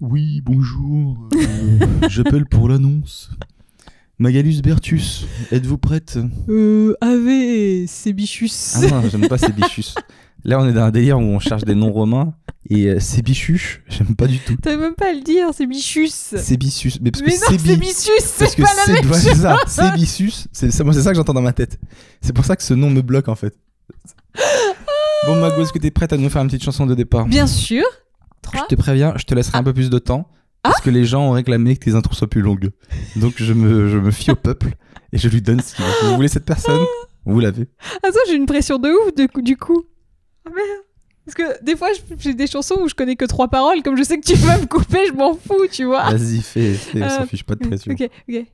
Oui, bonjour. euh, J'appelle pour l'annonce. Magalus Bertus, êtes-vous prête? Euh, Ave, c'est bichus. Ah non, j'aime pas ces bichus. Là, on est dans un délire où on cherche des noms romains. Et euh, c'est bichuche, j'aime pas du tout. T'avais même pas à le dire, c'est bichus. C'est bissus. Mais parce Mais que non, c'est pas la c'est même chose. c'est ça, c'est bissus. C'est ça, ça que j'entends dans ma tête. C'est pour ça que ce nom me bloque en fait. Bon, Mago, est-ce que t'es prête à nous faire une petite chanson de départ? Bien sûr. Je 3. te préviens, je te laisserai un peu plus de temps. Parce que les gens ont réclamé que tes intros soient plus longues. Donc je me, je me fie au peuple et je lui donne ce qu'il veut. Vous voulez cette personne? Vous l'avez. Attends, j'ai une pression de ouf de du coup. Ah merde. Parce que des fois, j'ai des chansons où je connais que trois paroles. Comme je sais que tu vas me couper, je m'en fous, tu vois. Vas-y, fais, fais, on s'en Euh, fiche pas de pression. Ok, ok.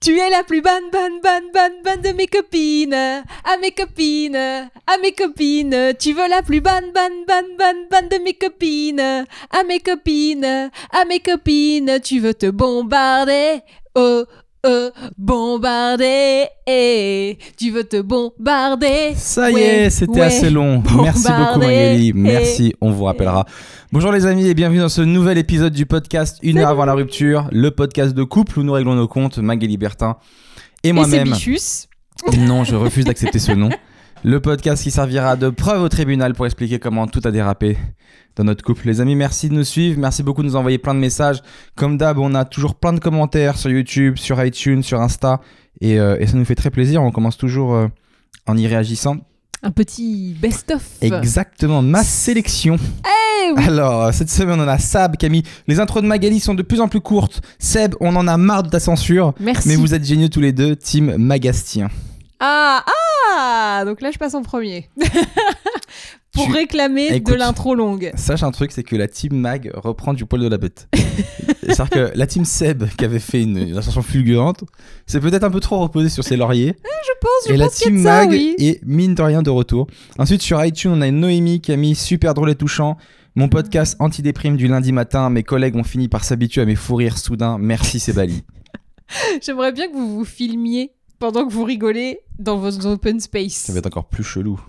Tu es la plus bonne, bonne, bonne, bonne, bonne de mes copines. À mes copines, à mes copines. Tu veux la plus bonne, bonne, bonne, bonne, bonne de mes copines. À mes copines, à mes copines. Tu veux te bombarder. Oh, oh, bombarder. Eh, Tu veux te bombarder. Ça y est, c'était ouais. assez long. Merci beaucoup. Magali. Merci, on vous rappellera. Bonjour les amis et bienvenue dans ce nouvel épisode du podcast Une heure avant la rupture, le podcast de couple où nous réglons nos comptes, Magali Bertin et moi-même. Non, je refuse d'accepter ce nom. Le podcast qui servira de preuve au tribunal pour expliquer comment tout a dérapé dans notre couple. Les amis, merci de nous suivre. Merci beaucoup de nous envoyer plein de messages. Comme d'hab, on a toujours plein de commentaires sur YouTube, sur iTunes, sur Insta. Et, euh, et ça nous fait très plaisir. On commence toujours euh, en y réagissant. Un petit best-of. Exactement, ma sélection. Eh oui. Alors, euh, cette semaine, on a Sab, Camille. Les intros de Magali sont de plus en plus courtes. Seb, on en a marre de ta censure. Merci. Mais vous êtes géniaux tous les deux, team Magastien. Ah, ah Donc là, je passe en premier. Pour Tu- réclamer Écoute. de l'intro longue. Sache un truc, c'est que la team Mag reprend du poil de la bête. C'est-à-dire que la team Seb, qui avait fait une, une ascension fulgurante, s'est peut-être un peu trop reposée sur ses lauriers. Je pense, je et la pense qu'il y a team de ça, Mag oui. est mine de rien de retour. Ensuite, sur iTunes, on a une Noémie qui a mis super drôle et touchant. Mon podcast anti-déprime du lundi matin, mes collègues ont fini par s'habituer à mes fous rires soudains. Merci, c'est Bali. J'aimerais bien que vous vous filmiez pendant que vous rigolez dans vos open space. Ça va être encore plus chelou.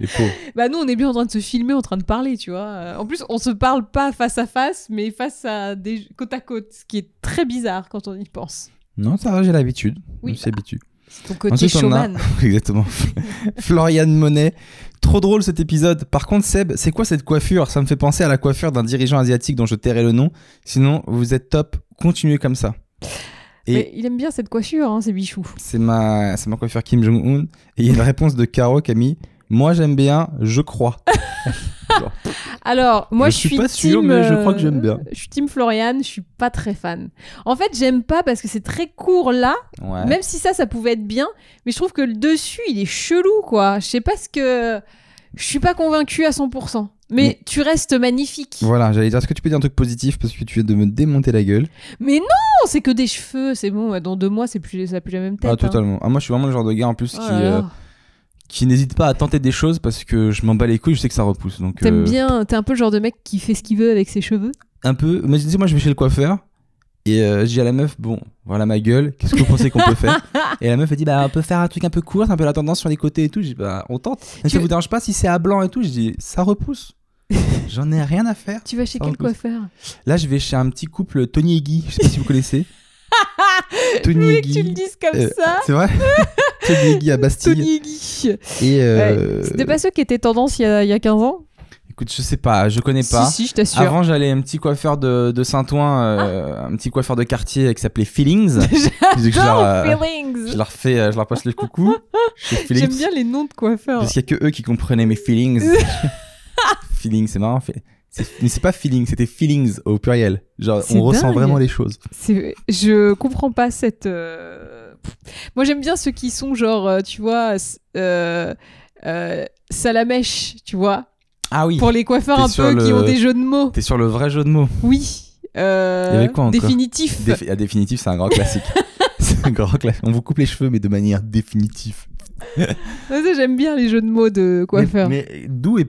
Les pauvres. Bah nous, on est bien en train de se filmer, en train de parler, tu vois. Euh, En plus, on se parle pas face à face, mais face à des côte à côte, ce qui est très bizarre quand on y pense. Non, ça va, j'ai l'habitude. Oui. On s'habitue. C'est ton côté Ensuite, a- showman. Exactement. Florian Monet. Trop drôle cet épisode. Par contre, Seb, c'est quoi cette coiffure? Ça me fait penser à la coiffure d'un dirigeant asiatique dont je tairai le nom. Sinon, vous êtes top. Continuez comme ça. Et Mais il aime bien cette coiffure, hein, c'est bichou. c'est ma, c'est ma coiffure Kim Jong-un. Et il y a une réponse de Caro qui a mis Moi, j'aime bien, je crois. Alors, moi, Je je, suis suis pas sûr, mais je crois que euh, j'aime bien. Je suis team Florian, je suis pas très fan. En fait, j'aime pas parce que c'est très court là, Ouais. même si ça, ça pouvait être bien, mais je trouve que le dessus, il est chelou, quoi. Je sais pas ce que... Je suis pas convaincue à 100%. Mais Mais- tu restes magnifique. Voilà, j'allais dire, est-ce que tu peux dire un truc positif parce que tu viens de me démonter la gueule? Mais non, c'est que des cheveux, c'est bon. Dans deux mois, c'est plus, ça a plus la même tête. Ah, hein. totalement. Ah, moi, je suis vraiment le genre de gars en plus Oh qui, euh, qui n'hésite pas à tenter des choses parce que je m'en bats les couilles, je sais que ça repousse. Donc, T'aimes euh, bien, t'es un peu le genre de mec qui fait ce qu'il veut avec ses cheveux? un peu. Mais tu sais, moi, je vais chez le coiffeur et euh, je dis à la meuf, bon, voilà ma gueule, qu'est-ce que vous pensez qu'on peut faire Et la meuf, elle dit, bah, on peut faire un truc un peu court, un peu la tendance sur les côtés et tout. Je dis, bah, on tente. Ça vous dérange pas si c'est à blanc et tout Je dis, ça repousse. J'en ai rien à faire. Tu vas chez Ça quel repousse. coiffeur? Là, je vais chez un petit couple, Tony et Guy, je sais pas si vous connaissez. Tony et que tu le Guy. dises comme Euh, ça. C'est vrai Tony et Guy à Bastille. Tony et Guy. Et euh, C'était pas ceux qui étaient tendance il y a, il y a 15 ans? Écoute, je sais pas, je connais pas. Si, si, je t'assure. Avant, j'allais un petit coiffeur de, de Saint-Ouen, euh, un petit coiffeur de quartier qui s'appelait Feelings. Je dis que je, leur, euh, Feelings. je leur fais, euh, je leur passe le coucou. J'aime bien les noms de coiffeurs. Parce qu'il y a que eux qui comprenaient mes feelings. feelings, c'est marrant. Mais c'est pas feeling, c'était feelings au pluriel. Genre, on ressent vraiment les choses. Je comprends pas cette. euh, Moi, j'aime bien ceux qui sont genre, euh, tu vois, euh, euh, salamèche, tu vois, Ah oui. pour les coiffeurs un peu qui ont des jeux de mots. T'es sur le vrai jeu de mots. Oui. Euh, Il y avait quoi encore Définitif. Défi- à définitif, c'est un grand classique. c'est un grand. On vous coupe les cheveux, mais de manière définitive. J'aime bien les jeux de mots de coiffeurs. Mais, mais d'où est,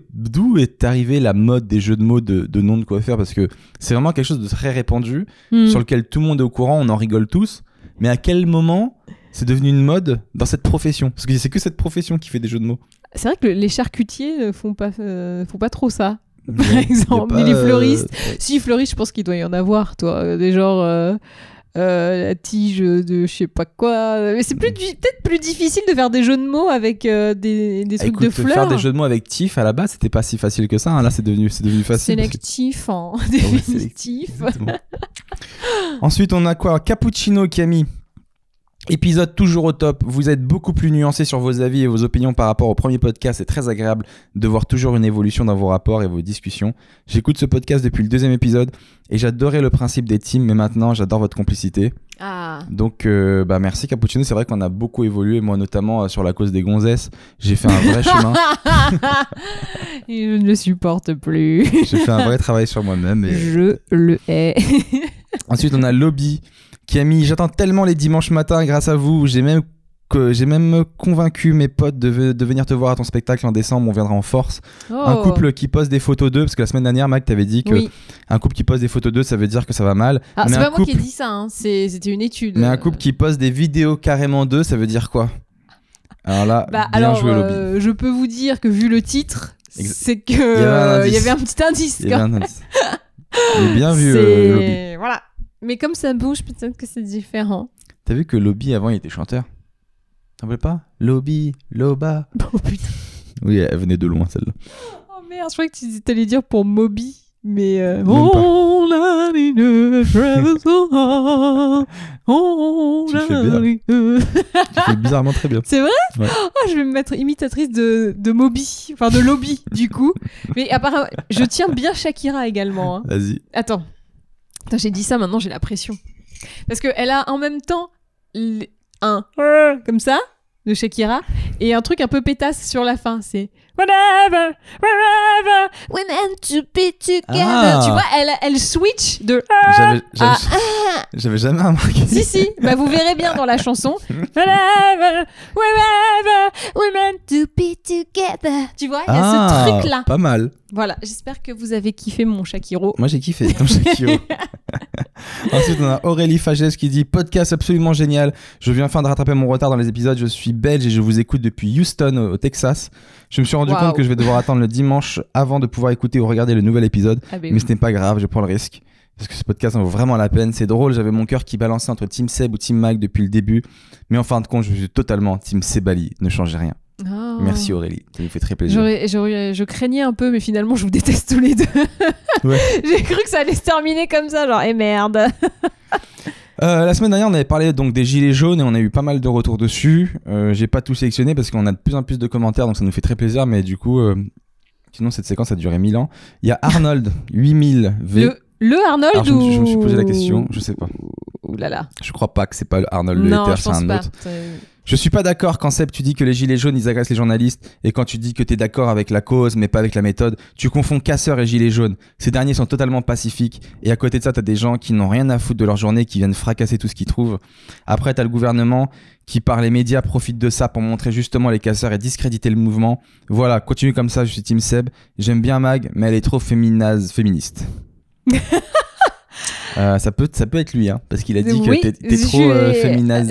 est arrivée la mode des jeux de mots de, de nom de coiffeur? Parce que c'est vraiment quelque chose de très répandu, Hmm. sur lequel tout le monde est au courant, on en rigole tous. Mais à quel moment c'est devenu une mode dans cette profession? Parce que c'est que cette profession qui fait des jeux de mots. C'est vrai que les charcutiers font pas, euh, font pas trop ça. par exemple. a Mais les pas, euh, fleuristes. Si, fleuriste, je pense qu'il doit y en avoir, toi. Des genres. euh, euh, la tige de je sais pas quoi. Mais c'est peut-être plus difficile de faire des jeux de mots avec des, des trucs Écoute, de fleurs. faire des jeux de mots avec Tiff à la base, c'était pas si facile que ça. hein. Là, c'est devenu, c'est devenu facile. Sélectif, hein. Ah ouais, définitif. Ensuite, on a quoi? Cappuccino qui a mis épisode toujours au top. Vous êtes beaucoup plus nuancé sur vos avis et vos opinions par rapport au premier podcast. C'est très agréable de voir toujours une évolution dans vos rapports et vos discussions. J'écoute ce podcast depuis le deuxième épisode et j'adorais le principe des teams, mais maintenant j'adore votre complicité. Ah. Donc, euh, bah merci Cappuccino. C'est vrai qu'on a beaucoup évolué, moi notamment euh, sur la cause des gonzesses. J'ai fait un vrai chemin. Je ne le supporte plus. J'ai fait un vrai travail sur moi-même. Et... Je le hais. Ensuite, on a Lobby qui a mis J'attends tellement les dimanches matins grâce à vous. J'ai même, que, j'ai même convaincu mes potes de, ve- de venir te voir à ton spectacle en décembre. On viendra en force. Un Oh. couple qui poste des photos d'eux, parce que la semaine dernière, Mac, t'avais dit que Oui. un couple qui poste des photos d'eux, ça veut dire que ça va mal. Ah, c'est pas moi qui ai couple, dit ça, hein. C'était une étude. mais un couple qui poste des vidéos carrément d'eux, ça veut dire quoi? Alors là, Bah, bien alors, joué, Lobby. euh, je peux vous dire que vu le titre, c'est que y avait un il y avait un petit indice. Il y avait un indice. Il bien vu, euh, Lobby. Voilà. Mais comme ça bouge, peut-être que c'est différent. T'as vu que Lobby avant, il était chanteur? T'en veux pas? Lobby, Loba. Oh putain. Oui, elle venait de loin celle-là. Oh merde, je croyais que tu allais dire pour Moby. Mais. Euh... On a fais bizarrement très bien. C'est vrai? Ouais. Oh, je vais me mettre imitatrice de, de Moby, enfin de Lobby du coup. Mais apparemment, je tiens bien Shakira également. hein. Vas-y. Attends. J'ai dit ça, maintenant j'ai la pression. Parce qu'elle a en même temps un comme ça de Shakira et un truc un peu pétasse sur la fin. C'est Whatever, wherever, we meant to be together. Ah. Tu vois, elle, elle switch de J'avais, j'avais, ah, j'avais jamais remarqué. si, si, bah vous verrez bien dans la chanson. Wherever, wherever, we meant to be together. Tu vois, il y a Ah, ce truc-là. Pas mal. Voilà, j'espère que vous avez kiffé mon Shakiro. Moi j'ai kiffé comme Shakiro. Ensuite on a Aurélie Fagès qui dit podcast absolument génial. Je viens enfin de rattraper mon retard dans les épisodes. Je suis belge et je vous écoute depuis Houston au, Texas. Je me suis rendu compte que je vais devoir attendre le dimanche avant de pouvoir écouter ou regarder le nouvel épisode. Ah, ben Mais ce n'est pas grave, je prends le risque. Parce que ce podcast en vaut vraiment la peine. C'est drôle, j'avais mon cœur qui balançait entre Team Seb ou Team Mag depuis le début. Mais en fin de compte, je suis totalement Team Sebali. Ne changez rien. Ah. Merci Aurélie, ça nous fait très plaisir. J'aurais- je craignais un peu, mais finalement, je vous déteste tous les deux. Ouais. J'ai cru que ça allait se terminer comme ça, genre, eh merde. Euh, la semaine dernière, on avait parlé donc des gilets jaunes et on a eu pas mal de retours dessus. Euh, J'ai pas tout sélectionné parce qu'on a de plus en plus de commentaires, donc ça nous fait très plaisir. Mais du coup, euh, sinon cette séquence a duré 1000 ans. Il y a Arnold 8000 V. Le, le Arnold Alors, je, me- ou... je me suis posé la question, je sais pas. Ouh là là. Je crois pas que c'est pas le Arnold le non, c'est un pas. autre. Je suis pas d'accord quand Seb tu dis que les gilets jaunes ils agressent les journalistes et quand tu dis que t'es d'accord avec la cause mais pas avec la méthode, tu confonds casseurs et gilets jaunes. Ces derniers sont totalement pacifiques et à côté de ça t'as des gens qui n'ont rien à foutre de leur journée qui viennent fracasser tout ce qu'ils trouvent. Après t'as le gouvernement qui par les médias profite de ça pour montrer justement les casseurs et discréditer le mouvement. Voilà, continue comme ça, je suis Team Seb. J'aime bien Mag mais elle est trop féminaze, féministe. Euh, ça peut ça peut être lui hein, parce qu'il a dit que Oui, t'es trop euh,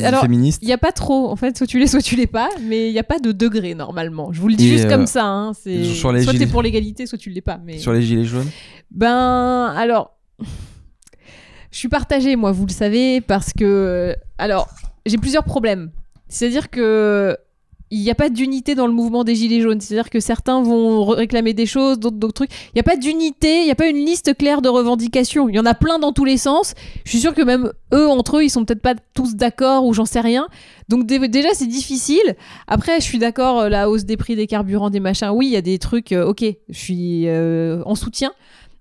Alors, féministe. Il n'y a pas trop, en fait, soit tu l'es, soit tu l'es pas, mais il n'y a pas de degré normalement. Je vous le dis Et, juste euh, comme ça. Hein. c'est- soit gilets- t'es pour l'égalité, soit tu l'es pas. Mais... Sur les gilets jaunes Ben, alors, je suis partagée, moi, vous le savez, parce que, alors, j'ai plusieurs problèmes. C'est-à-dire que il n'y a pas d'unité dans le mouvement des Gilets jaunes. C'est-à-dire que certains vont réclamer des choses, d'autres d'autres trucs. Il n'y a pas d'unité, il n'y a pas une liste claire de revendications. Il y en a plein dans tous les sens. Je suis sûre que même eux, entre eux, ils sont peut-être pas tous d'accord ou j'en sais rien. Donc dé- déjà, c'est difficile. Après, je suis d'accord, euh, la hausse des prix des carburants, des machins. Oui, il y a des trucs, euh, ok, je suis euh, en soutien.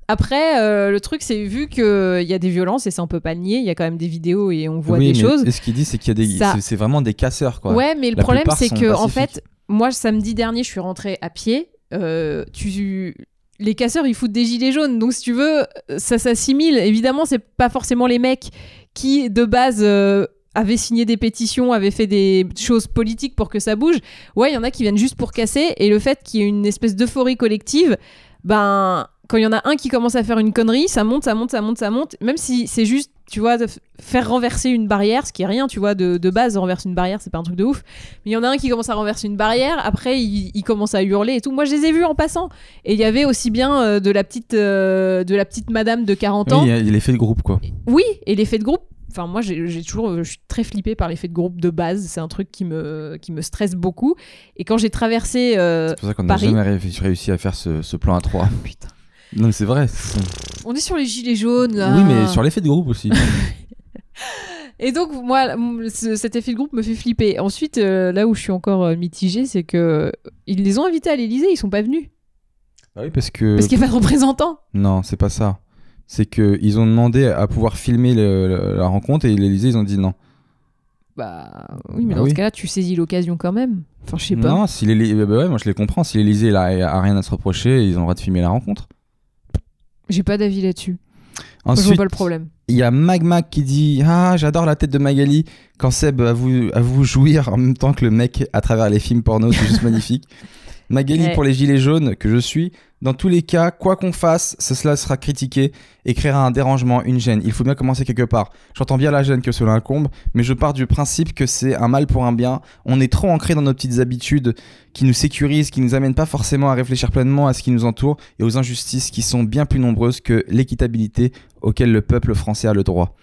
Après, euh, le truc, c'est vu qu'il y a des violences, et ça on peut pas le nier, il y a quand même des vidéos et on voit oui, des mais choses. et ce qu'il dit, c'est qu'il y a des, Ça- c'est- vraiment des casseurs, quoi. Ouais, mais le La problème, c'est que, en fait, moi, samedi dernier, je suis rentrée à pied. euh, tu... Les casseurs, ils foutent des gilets jaunes. Donc, si tu veux, ça s'assimile. Évidemment, c'est pas forcément les mecs qui, de base, euh, avaient signé des pétitions, avaient fait des choses politiques pour que ça bouge. Ouais, il y en a qui viennent juste pour casser. Et le fait qu'il y ait une espèce d'euphorie collective, ben, quand il y en a un qui commence à faire une connerie, ça monte, ça monte, ça monte, ça monte. Même si c'est juste tu vois, de faire renverser une barrière, ce qui est rien, tu vois, de, de base, renverser une barrière, c'est pas un truc de ouf. Mais il y en a un qui commence à renverser une barrière, après il, il commence à hurler et tout. Moi, je les ai vus en passant. Et il y avait aussi bien euh, de, la petite, euh, de la petite madame de 40 Oui, ans. il y a l'effet de groupe, quoi. Oui, et l'effet de groupe. Enfin, moi, j'ai toujours, je suis très flippée par l'effet de groupe de base. C'est un truc qui me, qui me stresse beaucoup. Et quand j'ai traversé, euh, C'est pour ça qu'on n'a jamais ré- réussi à faire ce, ce plan à 3. putain, Non, mais c'est vrai. on est sur les gilets jaunes là. Oui, mais sur l'effet de groupe aussi. Et donc, moi, ce- cet effet de groupe me fait flipper. Ensuite, euh, là où je suis encore euh, mitigée, c'est que ils les ont invités à l'Elysée, ils sont pas venus. Ah oui, parce que. Parce qu'il n'y a pas de représentant. Non, c'est pas ça. C'est que ils ont demandé à pouvoir filmer le- le- la rencontre et l'Elysée, ils ont dit non. Bah oui, mais Bah dans oui. ce cas-là, tu saisis l'occasion quand même. Enfin, je sais pas. Non, si l'Élysée- bah ouais, moi je les comprends. Si l'Elysée là, a rien à se reprocher, ils ont le droit de filmer la rencontre. J'ai pas d'avis là-dessus. Moi, je vois Ensuite, pas le problème. il y a Magmac qui dit Ah, j'adore la tête de Magali quand Seb a vous, a vous jouir en même temps que le mec à travers les films porno, c'est juste magnifique. Magali Ouais. pour les gilets jaunes que je suis. Dans tous les cas, quoi qu'on fasse, ce- cela sera critiqué et créera un dérangement, une gêne. Il faut bien commencer quelque part. J'entends bien la gêne que cela incombe, mais je pars du principe que c'est un mal pour un bien. On est trop ancré dans nos petites habitudes qui nous sécurisent, qui nous amènent pas forcément à réfléchir pleinement à ce qui nous entoure et aux injustices qui sont bien plus nombreuses que l'équitabilité auquel le peuple français a le droit.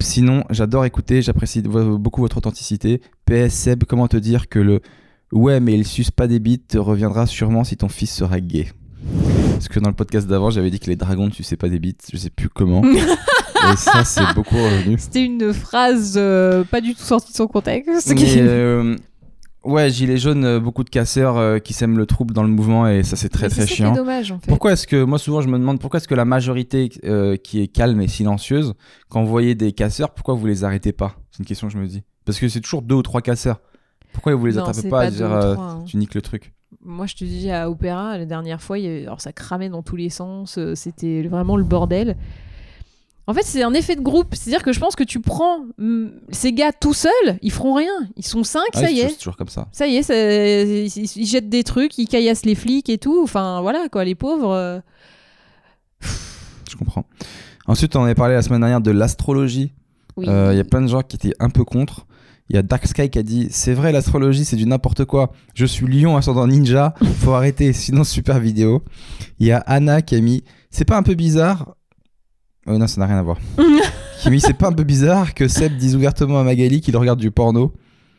Sinon, j'adore écouter, j'apprécie beaucoup votre authenticité. PS Seb, comment te dire que le ouais, mais il suce pas des bites te reviendra sûrement si ton fils sera gay. Parce que dans le podcast d'avant, j'avais dit que les dragons ne suçaient pas des bites, je sais plus comment. et ça, c'est beaucoup revenu. C'était une phrase euh, pas du tout sortie de son contexte. Mais, euh, ouais, gilet jaune, euh, beaucoup de casseurs euh, qui sèment le trouble dans le mouvement et ça, c'est très Mais très c'est ça chiant. dommage en fait. Pourquoi est-ce que, moi souvent je me demande pourquoi est-ce que la majorité qui est calme et silencieuse, quand vous voyez des casseurs, pourquoi vous les arrêtez pas? C'est une question que je me dis. Parce que c'est toujours deux ou trois casseurs. Pourquoi vous les Non, attrapez c'est pas, à pas dire euh, hein. tu niques le truc Moi, je te dis à Opéra, la dernière fois, il y avait- alors ça cramait dans tous les sens, euh, c'était vraiment le bordel. En fait, c'est un effet de groupe. C'est-à-dire que je pense que tu prends hum, ces gars tout seuls, ils feront rien. Ils sont cinq, Ah ça y est. toujours- c'est toujours comme ça. Ça y est, ça- ils, jettent des trucs, ils caillassent les flics et tout. Enfin, voilà, quoi, les pauvres. euh, Je comprends. Ensuite, on avait parlé la semaine dernière de l'astrologie. oui. Euh, Il y a plein de gens qui étaient un peu contre. Il y a Dark Sky qui a dit C'est vrai, l'astrologie, c'est du n'importe quoi. Je suis lion ascendant ninja. Faut arrêter, sinon super vidéo. Il y a Anna qui a mis C'est pas un peu bizarre Oh non, ça n'a rien à voir. qui a mis C'est pas un peu bizarre que Seb dise ouvertement à Magali qu'il regarde du porno.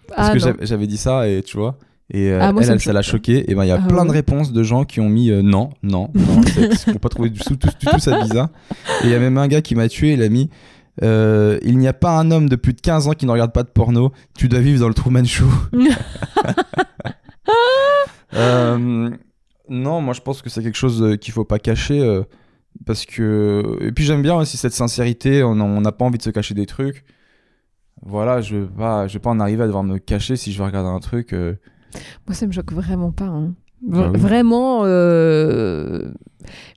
Parce Ah, que j'avais- dit ça et tu vois. Et euh, Ah, moi, elle, ça me elle, ça l'a choqué. Et ben il y a Ah, plein de réponses de gens qui ont mis euh, non, non, non. n'ont pas trouvé du tout, du tout ça bizarre. Et il y a même un gars qui m'a tué. Il a mis euh, Il n'y a pas un homme de plus de 15 ans qui ne regarde pas de porno. Tu dois vivre dans le Truman Show. Euh, non, moi je pense que c'est quelque chose euh, qu'il faut pas cacher. euh, parce que. Et puis j'aime bien aussi cette sincérité. On n'a pas envie de se cacher des trucs. Voilà, je vais pas, je vais pas en arriver à devoir me cacher si je veux regarder un truc. Moi, ça me choque vraiment pas. hein. Ah oui. Vraiment. euh,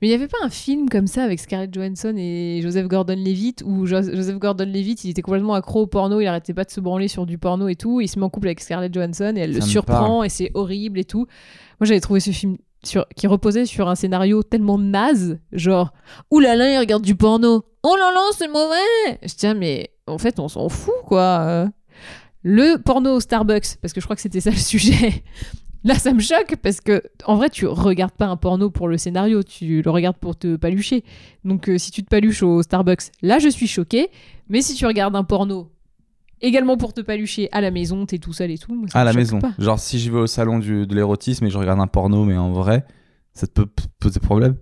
Mais il n'y avait pas un film comme ça avec Scarlett Johansson et Joseph Gordon-Levitt où Jo- Joseph Gordon-Levitt il était complètement accro au porno, il arrêtait pas de se branler sur du porno et tout. Il se met en couple avec Scarlett Johansson et elle Ça le surprend et c'est horrible et tout. Moi, j'avais trouvé ce film sur... qui reposait sur un scénario tellement naze, genre là, il regarde du porno. Oh là là, c'est mauvais. Je tiens, mais en fait, on s'en fout quoi. Le porno au Starbucks, parce que je crois que c'était ça le sujet. Là, ça me choque parce que, en vrai, tu regardes pas un porno pour le scénario, tu le regardes pour te palucher. Donc, euh, si tu te paluches au Starbucks, là, je suis choquée. Mais si tu regardes un porno également pour te palucher à la maison, t'es tout seul et tout. moi, ça À me la choque maison. pas. Genre si je vais au salon du- de l'érotisme et je regarde un porno, mais en vrai, ça te peut p- poser problème?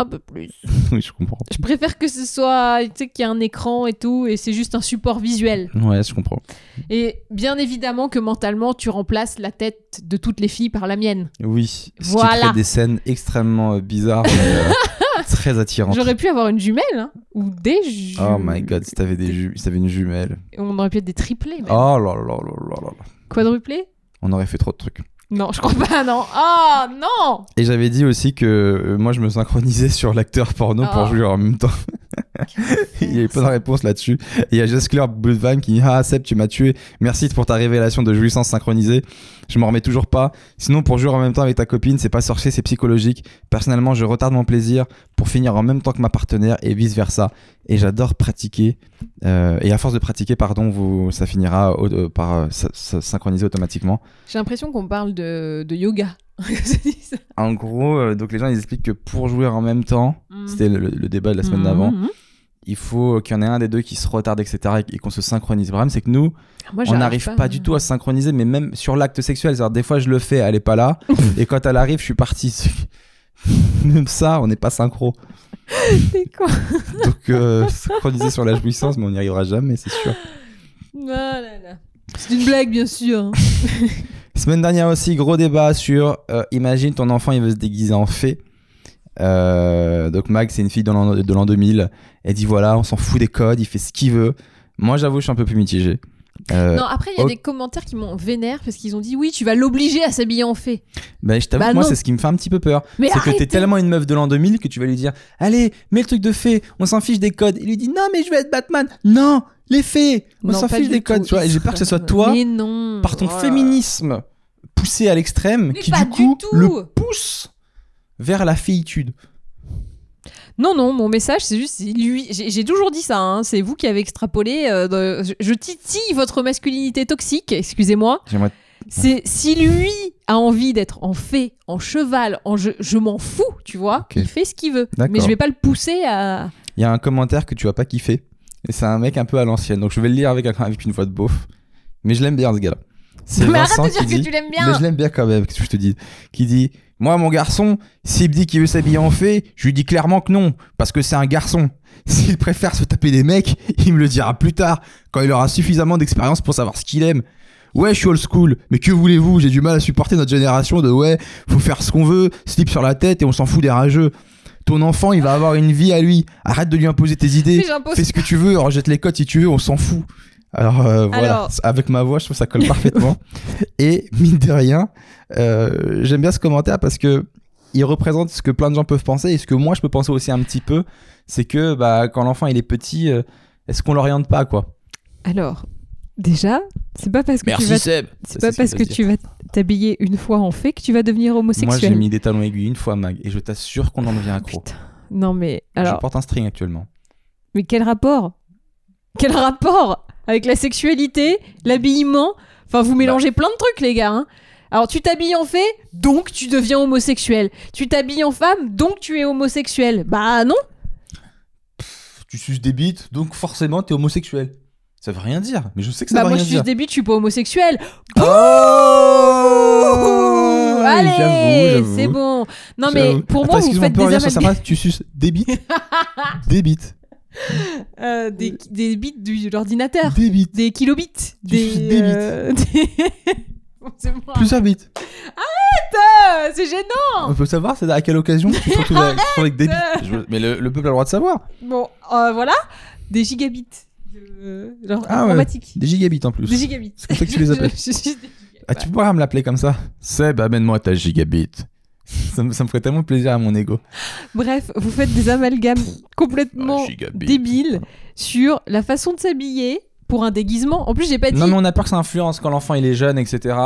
Un peu plus. Oui, je comprends. Je préfère que ce soit, tu sais, qu'il y a un écran et tout, et c'est juste un support visuel. Ouais, je comprends. Et bien évidemment que mentalement, tu remplaces la tête de toutes les filles par la mienne. Oui, ce qui Voilà. crée des scènes extrêmement euh, bizarres, mais, euh, très attirantes. J'aurais pu avoir une jumelle, hein, ou des jumelles. Oh my god, si t'avais des ju- si une jumelle. On aurait pu être des triplés, même. Oh là là là là là là. Quadruplés? On aurait fait trop de trucs. Non, je crois pas, non. Oh, non Et j'avais dit aussi que euh, moi je me synchronisais sur l'acteur porno pour Oh. jouer en même temps. Il y a eu pas de réponse là-dessus. Il y a Jeskler Bloodvan qui dit Ah, Seb, tu m'as tué. Merci pour ta révélation de jouissance synchronisée. Je m'en remets toujours pas. Sinon, pour jouer en même temps avec ta copine, c'est pas sorcier, c'est psychologique. Personnellement, je retarde mon plaisir pour finir en même temps que ma partenaire et vice versa. Et j'adore pratiquer. Euh, et à force de pratiquer, pardon, vous, ça finira au- euh, par euh, s- s- synchroniser automatiquement. J'ai l'impression qu'on parle de, de yoga. En gros, euh, donc les gens ils expliquent que pour jouer en même temps, c'était le, le débat de la semaine d'avant, Mhm. il faut qu'il y en ait un des deux qui se retarde, etc. et qu'on se synchronise. Le problème, c'est que nous, Moi, on n'arrive pas, du tout à se synchroniser, mais même sur l'acte sexuel. C'est-à-dire, des fois, je le fais, elle est pas là, et quand elle arrive, je suis parti. même ça, on n'est pas synchro. C'est quoi Donc, euh, synchroniser sur la jouissance, mais on n'y arrivera jamais, c'est sûr. Ah là là. C'est une blague, bien sûr. Semaine dernière aussi, gros débat sur euh, imagine ton enfant, il veut se déguiser en fée. Euh, donc Mag, c'est une fille de l'an de l'an 2000. Elle dit voilà, on s'en fout des codes, il fait ce qu'il veut. Moi, j'avoue, je suis un peu plus mitigé. Euh, non, après, il y a des commentaires qui m'ont vénère parce qu'ils ont dit oui, tu vas l'obliger à s'habiller en fée. bah, je t'avoue Bah moi, c'est ce qui me fait un petit peu peur. C'est que t'es tellement une meuf de l'an 2000 que tu vas lui dire Allez, mets le truc de fée, on s'en fiche des codes. Il lui dit Non, mais je vais être Batman. Non, les fées, on s'en fiche des codes. tout. Tu vois, et j'ai peur que ce soit toi, Mais non. par ton Oh féminisme poussé à l'extrême, qui du coup tout. le pousse vers la féitude. Non, non, mon message, c'est juste, lui. J'ai toujours dit ça, hein, c'est vous qui avez extrapolé. euh, de- je, je titille votre masculinité toxique, excusez-moi. C'est si lui a envie d'être en fée, en cheval, en je, je m'en fous, tu vois. Il fait ce qu'il veut. Mais je vais pas le pousser à. Il y a un commentaire que tu vas pas kiffer. Et c'est un mec un peu à l'ancienne. Donc je vais le lire avec, avec une voix de beauf. Mais je l'aime bien ce gars-là. C'est Mais arrête de dire que tu l'aimes Mais bien. je l'aime bien quand même, qu'est-ce que je te dis Qui dit Moi, mon garçon, s'il me dit qu'il veut s'habiller en fée, je lui dis clairement que non, parce que c'est un garçon. S'il préfère se taper des mecs, il me le dira plus tard, quand il aura suffisamment d'expérience pour savoir ce qu'il aime. Ouais, je suis old school, mais que voulez-vous? J'ai du mal à supporter notre génération de ouais, faut faire ce qu'on veut, slip sur la tête et on s'en fout des rageux. Ton enfant, il va avoir une vie à lui. Arrête de lui imposer tes idées. Fais ce que tu veux, rejette les codes si tu veux, on s'en fout. Alors euh, voilà, Alors- avec ma voix, je trouve que ça colle parfaitement. Et mine de rien, euh, j'aime bien ce commentaire parce que il représente ce que plein de gens peuvent penser et ce que moi je peux penser aussi un petit peu, c'est que bah, quand l'enfant il est petit, euh, est-ce qu'on l'oriente pas quoi? Alors, déjà, c'est pas parce que tu vas, Seb. c'est pas parce que tu vas t'habiller une fois en fée que tu vas devenir Moi homosexuel. j'ai mis des talons aiguilles une fois Mag et je t'assure qu'on en devient accro. Putain. Non mais Je alors, porte un string actuellement. mais quel rapport? Quel rapport avec la sexualité, l'habillement? Enfin, vous mélangez plein de trucs, les gars. hein. Alors, tu t'habilles en fée, donc tu deviens homosexuel. Tu t'habilles en femme, donc tu es homosexuel. Bah non. Tu suces des bites, donc forcément t'es homosexuel. Ça veut rien dire, mais je sais que ça bah veut moi, rien je suis dire. début, je suis pas homosexuel. Oh Allez, c'est bon. Non mais pour Attends, moi, vous faites des amalgames. Tu suces des bites Des bites. Euh, des, des bits de l'ordinateur. Des bites. Des kilobits. Suces des euh, des- Bon, moi. Plusieurs bites. Putain, C'est gênant. On peut savoir c'est à quelle occasion tu te retrouves avec, des veux- Mais le, le peuple a le droit de savoir. Bon, euh, voilà. Des gigabits. De... Genre Ah ouais. informatique. Des gigabits en plus. Des gigabits. C'est comme ça que tu les appelles. Je- je- je- des gigabits. Ah, tu pourras me l'appeler comme ça Seb, amène-moi ta gigabit. Ça me, ça me ferait tellement plaisir à mon ego. Bref, vous faites des amalgames complètement Ah, débiles sur la façon de s'habiller pour un déguisement. En plus, j'ai pas dit. Non, mais on a peur que ça influence quand l'enfant il est jeune, etc.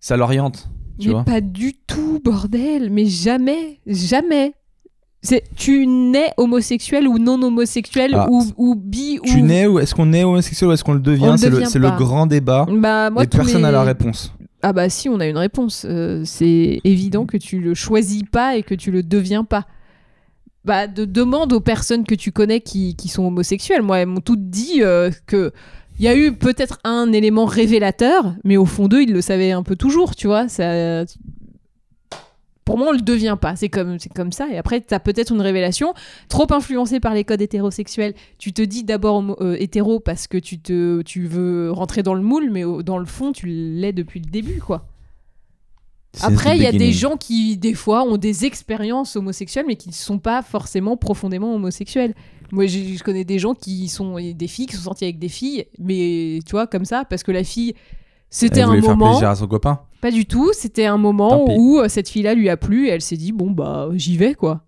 Ça l'oriente. Tu mais vois pas du tout, bordel. Mais jamais, jamais. Tu nais homosexuel ou non homosexuel Ah, ou, ou bi Tu ou. nais ou est-ce qu'on est homosexuel ou est-ce qu'on le devient? C'est le, grand débat. Bah moi et personne n'a la réponse. Ah bah si, on a une réponse. Euh, c'est évident que tu le choisis pas et que tu le deviens pas. Bah de, demande aux personnes que tu connais qui, qui sont homosexuelles. Moi, elles m'ont toutes dit euh, que il y a eu peut-être un élément révélateur, mais au fond d'eux, ils le savaient un peu toujours, tu vois. Ça... Pour moi, on le devient pas. C'est comme, c'est comme ça. Et après, tu as peut-être une révélation. Trop influencé par les codes hétérosexuels, tu te dis d'abord euh, hétéro parce que tu, te, tu veux rentrer dans le moule, mais au- dans le fond, tu l'es depuis le début, quoi. Après, il y a des gens qui, des fois, ont des expériences homosexuelles, mais qui ne sont pas forcément profondément homosexuels. Moi, j'ai- je connais des gens qui sont des filles qui sont sorties avec des filles, mais tu vois, comme ça, parce que la fille, c'était un voulait faire moment. plaisir à son copain. Pas du tout, c'était un moment où euh, cette fille-là lui a plu et elle s'est dit, bon, bah, j'y vais, quoi.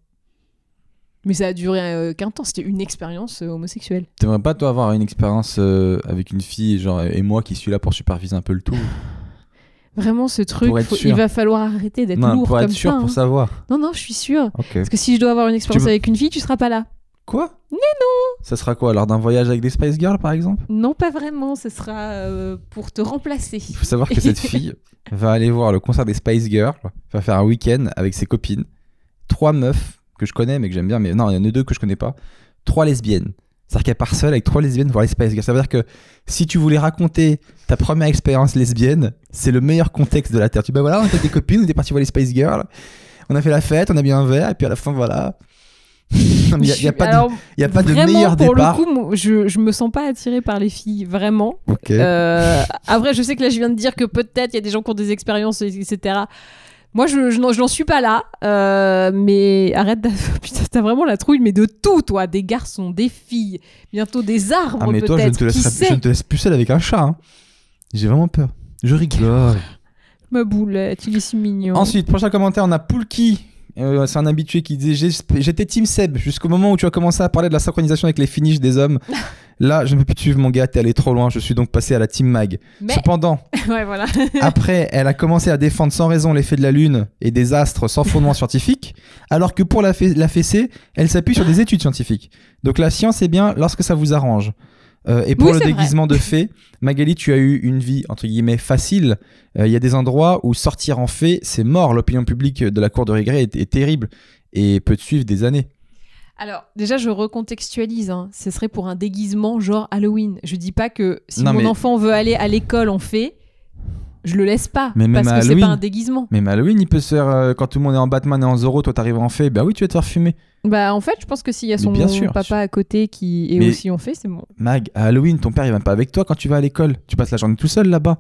Mais ça a duré euh, qu'un temps, c'était une expérience euh, homosexuelle. T'aimerais pas, toi, avoir une expérience euh, avec une fille, genre, et moi qui suis là pour superviser un peu le tout? Vraiment, ce truc, Pour être faut- sûr. il va falloir arrêter d'être Non, lourd pour être comme sûr, ça. pour hein. savoir. Non, non, je suis sûre. Ok. Parce que si je dois avoir une expérience avec une fille, tu seras pas là. Quoi? Mais non Ça sera quoi Lors d'un voyage avec des Spice Girls, par exemple? Non, pas vraiment, ce sera euh, pour te remplacer. Il faut savoir que cette fille va aller voir le concert des Spice Girls, va faire un week-end avec ses copines. Trois meufs que je connais, mais que j'aime bien, mais non, il y en a deux que je connais pas. Trois lesbiennes. C'est-à-dire qu'elle part seule avec trois lesbiennes voir les Spice Girls. Ça veut dire que si tu voulais raconter ta première expérience lesbienne, c'est le meilleur contexte de la Terre. Tu dis, bah voilà, on était des copines, on était partis voir les Spice Girls, on a fait la fête, on a bu un verre, et puis à la fin, voilà. Il n'y a, y a pas de, Alors, il y a pas de vraiment, meilleur pour départ. le coup, je, je me sens pas attirée par les filles, vraiment. Ok. Euh, après, je sais que là, je viens de dire que peut-être il y a des gens qui ont des expériences, etc. Moi, je, je n'en- je n'en suis pas là. euh, mais arrête. de- Putain, t'as vraiment la trouille, mais de tout, toi. Des garçons, des filles, bientôt des arbres, Ah mais toi, je ne, te laisserai, je ne te laisse plus seul avec un chat. hein. J'ai vraiment peur. Je rigole. Ma boulette, il est si mignon. Ensuite, prochain commentaire, on a Poulki. Euh, c'est un habitué qui disait J'étais Team Seb jusqu'au moment où tu as commencé à parler de la synchronisation avec les finishes des hommes. Là, je ne peux plus te suivre, mon gars, t'es allé trop loin. Je suis donc passé à la Team Mag. Mais, Cependant, ouais, voilà. après, elle a commencé à défendre sans raison l'effet de la Lune et des astres sans fondement scientifique, alors que pour la, la fessée, elle s'appuie sur des études scientifiques. Donc la science est bien lorsque ça vous arrange. Euh, et pour Oui, le vrai. déguisement de fée, Magali, tu as eu une vie entre guillemets facile. Euh, Il y a des endroits où sortir en fée, c'est mort. L'opinion publique de la cour de regret est, est terrible et peut te suivre des années. Alors, déjà, je recontextualise. hein. Ce serait pour un déguisement genre Halloween. Je dis pas que si Non, mon mais- enfant veut aller à l'école en fée, je le laisse pas. Mais parce que c'est pas un déguisement. Mais Halloween, il peut se faire euh, quand tout le monde est en Batman et en Zorro, toi t'arrives en fée, bah oui, tu vas te faire fumer. Bah, en fait, je pense que s'il y a son bien sûr, papa sûr. à côté qui est Mais- aussi en fée, c'est bon. Mag, à Halloween, ton père il va pas avec toi quand tu vas à l'école. Tu passes la journée tout seul là-bas.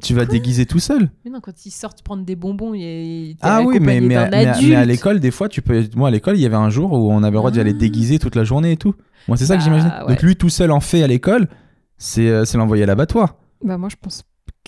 Tu vas te déguiser tout seul. Mais non, quand ils sortent prendre des bonbons, t'es Ah oui, mais, mais, à- mais à- mais à adulte. l'école, des fois, tu peux. Moi, à l'école, il y avait un jour où on avait le droit d'y aller Ah. déguiser toute la journée et tout. Moi, c'est ça que Bah, j'imagine. ouais. Donc, lui, tout seul en fait à l'école, c'est euh, c'est l'envoyer à l'abattoir. Bah, moi, je pense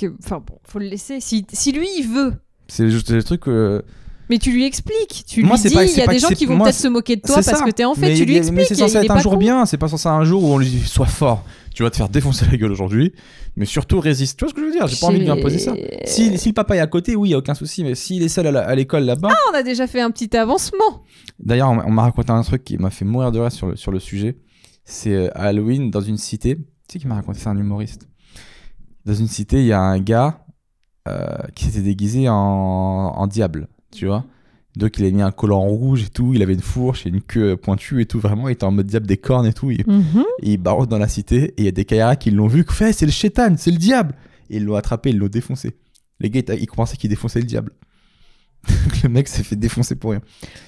que. Enfin, bon, faut le laisser. Si, si lui, il veut. C'est juste le truc. euh, Mais tu lui expliques. Tu Moi, lui dis, il c'est y a des gens qui vont peut-être se moquer de toi parce ça. que t'es en fait. Mais tu lui expliques. Mais c'est censé être un jour con. bien, c'est pas censé être un jour où on lui dit sois fort. Tu vas te faire défoncer la gueule aujourd'hui, mais surtout résiste. Tu vois ce que je veux dire? J'ai pas envie de lui imposer ça. Si, si le papa est à côté, oui, il y a aucun souci, mais s'il est seul à l'école là-bas. On a déjà fait un petit avancement. D'ailleurs, on m'a- on m'a raconté un truc qui m'a fait mourir de rire sur le, sur le sujet. C'est euh, à Halloween dans une cité. Tu sais qui m'a raconté C'est un humoriste? Dans une cité, il y a un gars euh, qui s'était déguisé en, en diable, tu vois. Donc il a mis un collant rouge et tout, il avait une fourche et une queue pointue et tout, vraiment, il était en mode diable des cornes et tout. Il, Mhm. et il barre dans la cité et il y a des Kayara qui l'ont vu, qui fait c'est le chétan, c'est le diable. Et ils l'ont attrapé, ils l'ont défoncé. Les gars, ils pensaient qu'ils défonçaient le diable. le mec s'est fait défoncer pour rien.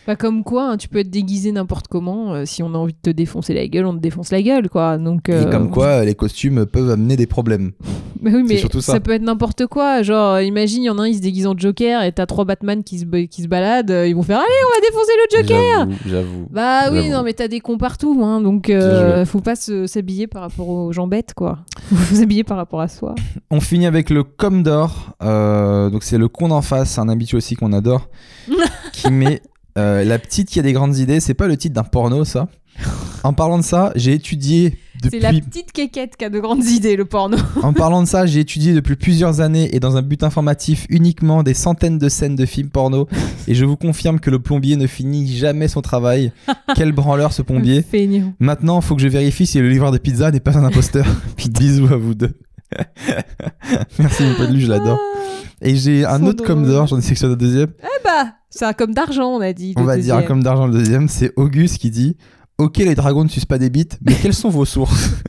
Bah comme quoi, hein, tu peux être déguisé n'importe comment. euh, si on a envie de te défoncer la gueule, on te défonce la gueule, quoi. Donc. Et euh, comme quoi, les costumes peuvent amener des problèmes. Bah oui, c'est mais surtout ça. ça. peut être n'importe quoi. Genre, euh, imagine, il y en a un, il se déguise en Joker et t'as trois Batman qui se, qui se baladent. euh, ils vont faire Allez, on va défoncer le Joker J'avoue. Bah oui, non, mais t'as des cons partout, hein, donc euh, faut pas se- s'habiller par rapport aux gens bêtes, quoi. Faut s'habiller par rapport à soi. On finit avec le com d'or. Euh, donc c'est le con d'en face, un habitué aussi qu'on adore, qui met euh, la petite qui a des grandes idées. C'est pas le titre d'un porno, ça? En parlant de ça, j'ai étudié C'est la depuis. petite quéquette qui a de grandes idées, le porno. En parlant de ça, j'ai étudié depuis plusieurs années et dans un but informatif uniquement des centaines de scènes de films porno. Et je vous confirme que le plombier ne finit jamais son travail. Quel branleur ce plombier. Maintenant, faut que je vérifie si le livreur de pizza n'est pas un imposteur. Bisous à vous deux. Merci mon pote, lui, je l'adore. Et j'ai un autre comme d'or, j'en ai sélectionné un deuxième. Eh bah, c'est un comme d'argent, on a dit. On va dire un comme d'argent le deuxième, c'est Auguste qui dit Ok, les dragons ne sucent pas des bites, mais quelles sont vos sources?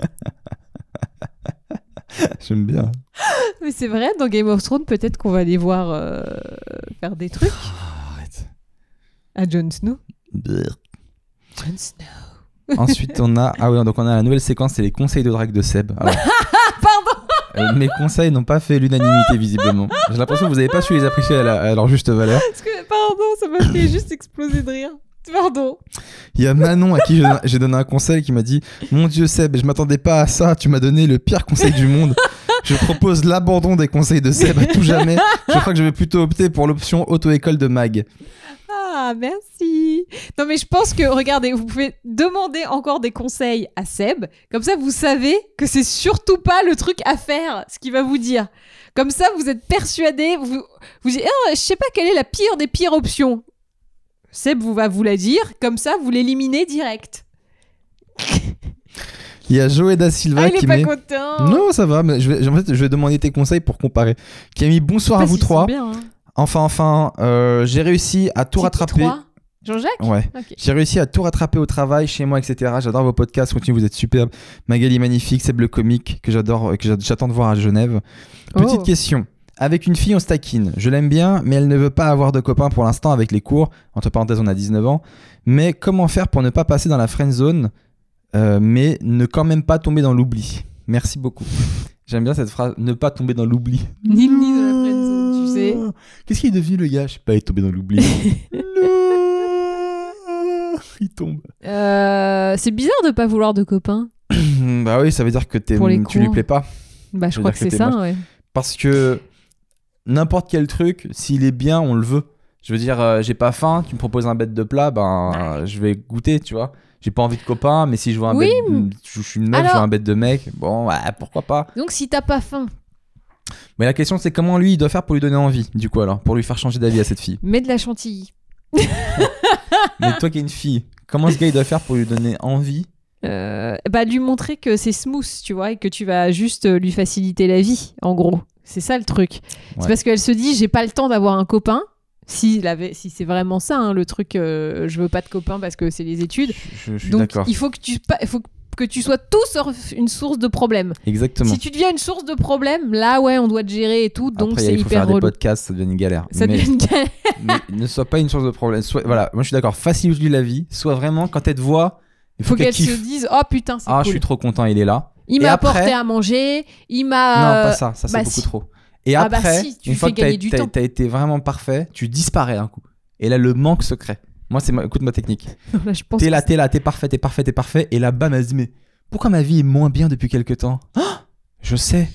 J'aime bien. Mais c'est vrai, dans Game of Thrones, peut-être qu'on va les voir euh, faire des trucs Arrête. à Jon Snow. Jon Snow. Ensuite, on a ah oui, donc on a la nouvelle séquence, c'est les conseils de drague de Seb. Alors, Pardon euh, mes conseils n'ont pas fait l'unanimité visiblement. J'ai l'impression que vous n'avez pas su les apprécier à, la- à leur juste valeur. Parce que, pardon, ça m'a fait juste exploser de rire. Pardon. Il y a Manon à qui j'ai- j'ai donné un conseil qui m'a dit Mon Dieu Seb, je m'attendais pas à ça, tu m'as donné le pire conseil du monde. Je propose l'abandon des conseils de Seb à tout jamais. Je crois que je vais plutôt opter pour l'option auto-école de Mag. Ah, merci. Non, mais je pense que, regardez, vous pouvez demander encore des conseils à Seb. Comme ça, vous savez que c'est surtout pas le truc à faire, ce qu'il va vous dire. Comme ça, vous êtes persuadé, vous vous dites, Ah, je sais pas quelle est la pire des pires options. Seb vous va vous la dire, comme ça, vous l'éliminez direct. Il y a Joey da Silva ah, il qui est pas met. content. Non, ça va, mais je vais, en fait, je vais demander tes conseils pour comparer. Qui a mis bonsoir à vous trois. bien, hein. Enfin, enfin, euh, j'ai réussi à tout C'est rattraper. Jean-Jacques Ouais. Ok. J'ai réussi à tout rattraper au travail, chez moi, etc. J'adore vos podcasts, continuez, vous êtes superbes. Magali magnifique, Seb le comique, que j'adore, que j'a- j'attends de voir à Genève. Petite Oh. question. Avec une fille, on se taquine. Je l'aime bien, mais elle ne veut pas avoir de copain pour l'instant avec les cours. Entre parenthèses, on a 19 ans. Mais comment faire pour ne pas passer dans la friend zone, euh, mais ne quand même pas tomber dans l'oubli? Merci beaucoup. J'aime bien cette phrase, ne pas tomber dans l'oubli. Ni ni de la friendzone, tu sais. Qu'est-ce qu'il est devenu le gars? Je sais pas, il est tombé dans l'oubli. Il tombe. Euh, c'est bizarre de pas vouloir de copains. bah oui, ça veut dire que t'es- Pour les tu lui plais pas. Bah, je Ça veut crois dire que que c'est t'es ça, moche. ouais. Parce que n'importe quel truc, s'il est bien, on le veut. Je veux dire, euh, j'ai pas faim, tu me proposes un bête de plat, ben euh, je vais goûter, tu vois. J'ai pas envie de copain, mais si je vois un Oui, bête, je, je suis une meuf, je alors- vois un bête de mec, bon, ouais, pourquoi pas. Donc, si t'as pas faim, Mais la question, c'est comment lui, il doit faire pour lui donner envie, du coup, alors, pour lui faire changer d'avis à cette fille? mets de la chantilly. mais toi qui es une fille, comment ce gars, il doit faire pour lui donner envie? Euh, bah, lui montrer que c'est smooth, tu vois, et que tu vas juste euh, lui faciliter la vie, en gros. C'est ça le truc. Ouais. C'est parce qu'elle se dit, j'ai pas le temps d'avoir un copain. Si, si c'est vraiment ça, hein, le truc, euh, je veux pas de copain parce que c'est les études. Je, je suis Donc, il faut que tu, il faut que tu sois tout sauf une source de problème. Exactement. Si tu deviens une source de problème, là, ouais, on doit te gérer et tout, donc c'est il faut hyper faire des relou. podcasts, ça devient une galère. Ça Mais- devient une galère. mais ne sois pas une source de problème. Sois- voilà, moi je suis d'accord, facilite-lui la vie. Soit vraiment, quand elle te voit, il faut, faut qu'elle se dise, oh putain, c'est Ah, je suis trop content, il est là. Il m'a après- apporté à manger, il m'a. non, pas ça, ça c'est bah beaucoup si. trop. Et Ah bah après, si, tu une fois que t'as été vraiment parfait, tu disparais un coup. Et là, le manque se crée. Moi, c'est ma... écoute ma technique. T'es là, t'es là, t'es parfait, t'es parfait, t'es parfait. Et là, bam, elle se dit, mais pourquoi ma vie est moins bien depuis quelque temps? Ah Je sais.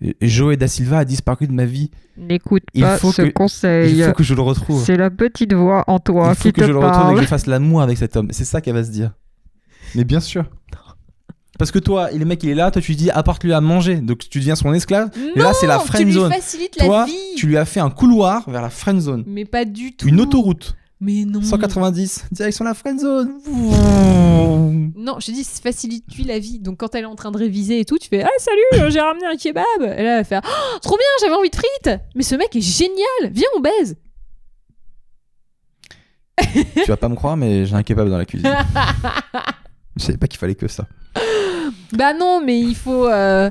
Et- Joey Da Silva a disparu de ma vie. N'écoute Il pas faut ce que- conseil. Il faut que je le retrouve. C'est la petite voix en toi Il faut qui que te je le retrouve et que parle. je fasse l'amour avec cet homme. C'est ça qu'elle va se dire. Mais bien sûr. Parce que toi, le mec, il est là, toi, tu lui dis apporte-lui à manger. Donc tu deviens son esclave. Et là, c'est la friend tu lui zone. facilites Toi, la vie. tu lui as fait un couloir vers la friend zone. Mais pas du tout. Une autoroute. Mais non. 190, direction la friend zone. Non, je dis facilite-lui la vie? Donc quand elle est en train de réviser et tout, tu fais Ah salut, euh, j'ai ramené un kebab. Et là, elle va faire Oh, Trop bien, j'avais envie de frites. Mais ce mec est génial. Viens, on baise. tu vas pas me croire, mais j'ai un kebab dans la cuisine. Je savais pas qu'il fallait que ça. Bah non, mais il faut. euh,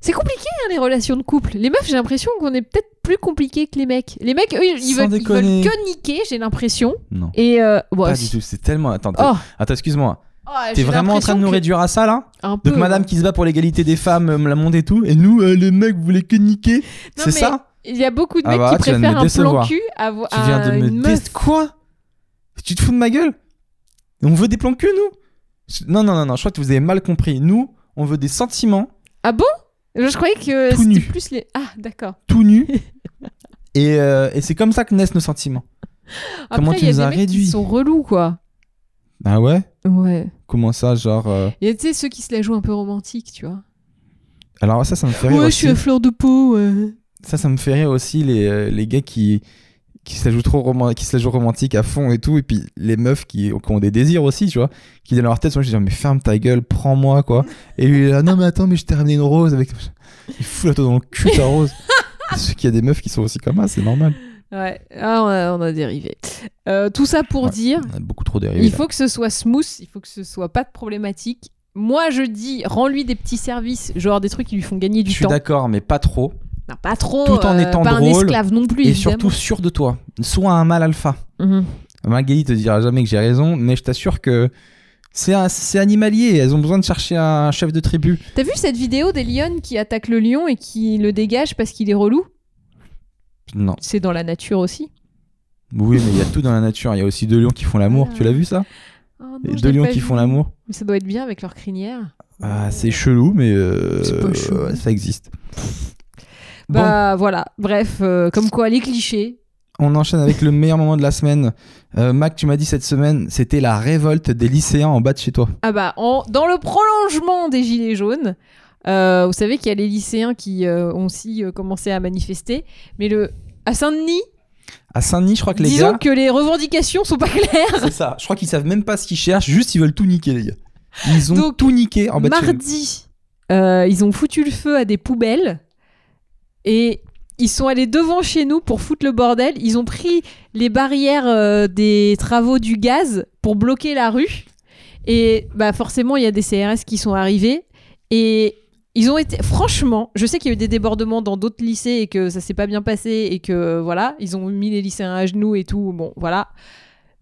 C'est compliqué hein, les relations de couple. Les meufs, j'ai l'impression qu'on est peut-être plus compliqué que les mecs. Les mecs, eux, ils veulent, ils veulent déconner. que niquer, j'ai l'impression. Non. Et euh, bon, pas du tout. C'est tellement. Attends, Oh, attends excuse-moi. oh, T'es vraiment en train de nous réduire à ça là un peu, Donc madame hein. qui se bat pour l'égalité des femmes, euh, la monde et tout, et nous, euh, les mecs, vous voulez que niquer C'est ça Il y a beaucoup de Ah mecs bah, qui préfèrent un plan cul à, vo- Tu viens à de me meuf. Quoi Tu te fous de ma gueule On veut des plans cul, nous Non, non, non, non, je crois que vous avez mal compris. Nous, on veut des sentiments Ah bon Je croyais que c'était nu. plus les. Ah, d'accord. tout nus. et euh, et c'est comme ça que naissent nos sentiments. Comment tu y nous as réduits qui sont relous, quoi. Ah ouais? Ouais. Comment ça, genre... euh, Il y a, tu sais, ceux qui se la jouent un peu romantique, tu vois. Alors ça, ça me fait rire Ouais, je aussi. suis à fleur de peau, ouais. Ça, ça me fait rire aussi les, euh, les gars qui, qui se la jouent trop roman- qui se la romantique à fond et tout, et puis les meufs qui, qui ont des désirs aussi, tu vois, qui dans leur tête sont juste mais ferme ta gueule, prends-moi quoi. Et lui il est là non mais attends mais je t'ai ramené une rose avec. Il fout la toi dans le cul ta rose. Parce qu'il y a des meufs qui sont aussi comme ça, c'est normal. Ouais, ah, on, a, on a dérivé. Euh, tout ça pour Ouais. dire, On a beaucoup trop dérivé. il là. faut que ce soit smooth, il faut que ce soit pas de problématique. Moi, je dis, rends-lui des petits services, genre des trucs qui lui font gagner du Je suis temps. d'accord, mais pas trop. Non, pas trop, Tout en euh, étant pas un drôle esclave non plus, et évidemment. surtout sûr de toi. Sois un mal alpha. Mhm. Magali te dira jamais que j'ai raison, mais je t'assure que c'est un- c'est animalier. Elles ont besoin de chercher un chef de tribu. T'as vu cette vidéo des lions qui attaquent le lion et qui le dégagent parce qu'il est relou? Non. C'est dans la nature aussi. Oui, mais il y a tout dans la nature. Il y a aussi deux lions qui font l'amour. Voilà. Tu l'as vu ça? Oh non, deux lions qui vu. font l'amour. Mais ça doit être bien avec leur crinière. Ah, c'est chelou, mais euh, C'est pas chelou. ça existe. Bon, Bah voilà, bref, euh, comme quoi les clichés. On enchaîne avec le meilleur moment de la semaine. Euh, Mac, tu m'as dit cette semaine, c'était la révolte des lycéens en bas de chez toi. Ah bah, en- dans le prolongement des Gilets jaunes, euh, vous savez qu'il y a les lycéens qui ont aussi commencé à manifester, mais le, à Saint-Denis, À Saint-Denis, je crois que les disons gars. que les revendications sont pas claires. C'est ça. Je crois qu'ils savent même pas ce qu'ils cherchent, juste ils veulent tout niquer, les gars. Ils ont Donc, tout niqué en bas de chez. Mardi, euh, ils ont foutu le feu à des poubelles et ils sont allés devant chez nous pour foutre le bordel. Ils ont pris les barrières euh, des travaux du gaz pour bloquer la rue. Et bah forcément, il y a des CRS qui sont arrivés et ils ont été franchement, je sais qu'il y a eu des débordements dans d'autres lycées et que ça s'est pas bien passé et que voilà, ils ont mis les lycéens à genoux et tout. Bon, voilà.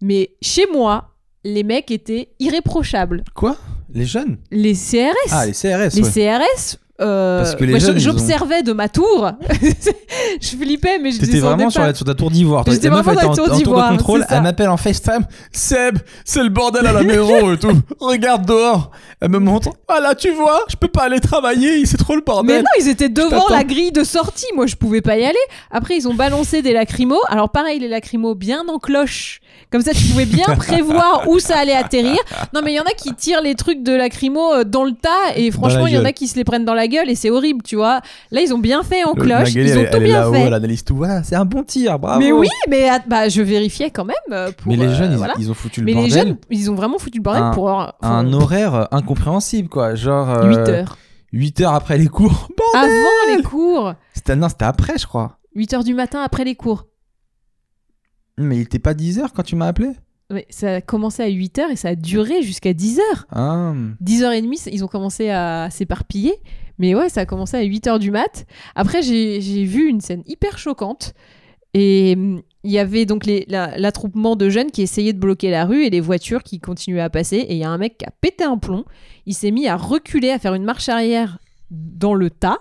Mais chez moi, les mecs étaient irréprochables. Quoi? Les jeunes? Les CRS Ah, les CRS, les ouais. CRS euh, Parce que les jeunes, ils j'observais de ma tour je flippais mais je T'étais vraiment sur, la, sur ta tour d'ivoire. toi. J'étais meuf vraiment était dans en, la tour en tour de d'ivoire, contrôle. c'est ça. Elle m'appelle en FaceTime. Seb, c'est le bordel à la maison et tout. Regarde dehors. Elle me montre. Ah là, tu vois, je peux pas aller travailler. C'est trop le mais bordel. non ils étaient devant t'attends. la grille de sortie moi je pouvais pas y aller après ils ont balancé des lacrymos alors pareil les lacrymos bien en cloche comme ça tu pouvais bien prévoir où ça allait atterrir non mais il y en a qui tirent les trucs de lacrymo euh, dans le tas et franchement il y en a qui se les prennent dans la gueule et c'est horrible tu vois là ils ont bien fait en Le- cloche ils ont elle, tout elle bien fait elle analyse tout. Voilà, c'est un bon tir. Bravo. mais oui mais bah, je vérifiais quand même euh, pour, Mais les euh, jeunes, ils, voilà. ils ont foutu le Mais les bordel jeunes, ils ont vraiment foutu le bordel Un- pour un horaire euh, incompréhensible, quoi. Genre. euh, 8 heures. 8 heures après les cours. Bon, Avant les cours. c'était, non, c'était après, je crois. 8 heures du matin après les cours. Mais il était pas 10 heures quand tu m'as appelé? Ça a commencé à 8 heures et ça a duré jusqu'à 10 heures. Ah. 10h30, ils ont commencé à s'éparpiller. Mais ouais, ça a commencé à 8 heures du mat. Après, j'ai vu une scène hyper choquante. Et hum, il y avait donc la- l'attroupement de jeunes qui essayaient de bloquer la rue et les voitures qui continuaient à passer. Et il y a un mec qui a pété un plomb. Il s'est mis à reculer, à faire une marche arrière dans le tas.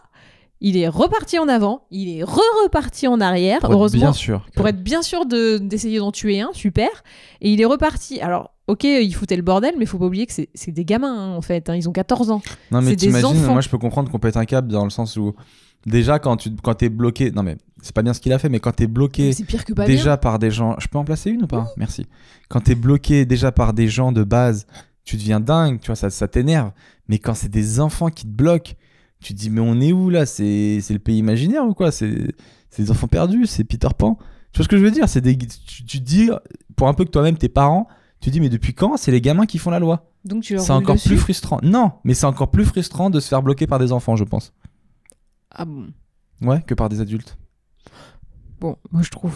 Il est reparti en avant. Il est re-reparti en arrière. Pour Heureusement, Bien sûr. pour être bien sûr de- d'essayer d'en tuer un, super. Et il est reparti. Alors, ok, il foutait le bordel, mais faut pas oublier que c'est des gamins, hein, en fait. hein, ils ont 14 ans. Non, mais t'imagines, moi je peux comprendre qu'on pète un câble dans le sens où, déjà, quand tu quand t'es bloqué, non mais c'est pas bien ce qu'il a fait, mais quand t'es bloqué C'est pire que pas déjà par des gens, je peux en placer une ou pas? Merci. Quand t'es bloqué déjà par des gens de base, tu deviens dingue, tu vois, ça, ça t'énerve. Mais quand c'est des enfants qui te bloquent, tu te dis, mais on est où là? C'est c'est le pays imaginaire ou quoi? C'est des enfants perdus, c'est Peter Pan. Tu vois ce que je veux dire? C'est des, tu, tu te dis, pour un peu que toi-même, tes parents, tu te dis, mais depuis quand c'est les gamins qui font la loi? Donc tu c'est encore dessus. plus frustrant. Non, mais c'est encore plus frustrant de se faire bloquer par des enfants, je pense. Ah bon? Ouais, que par des adultes. Bon, moi je trouve.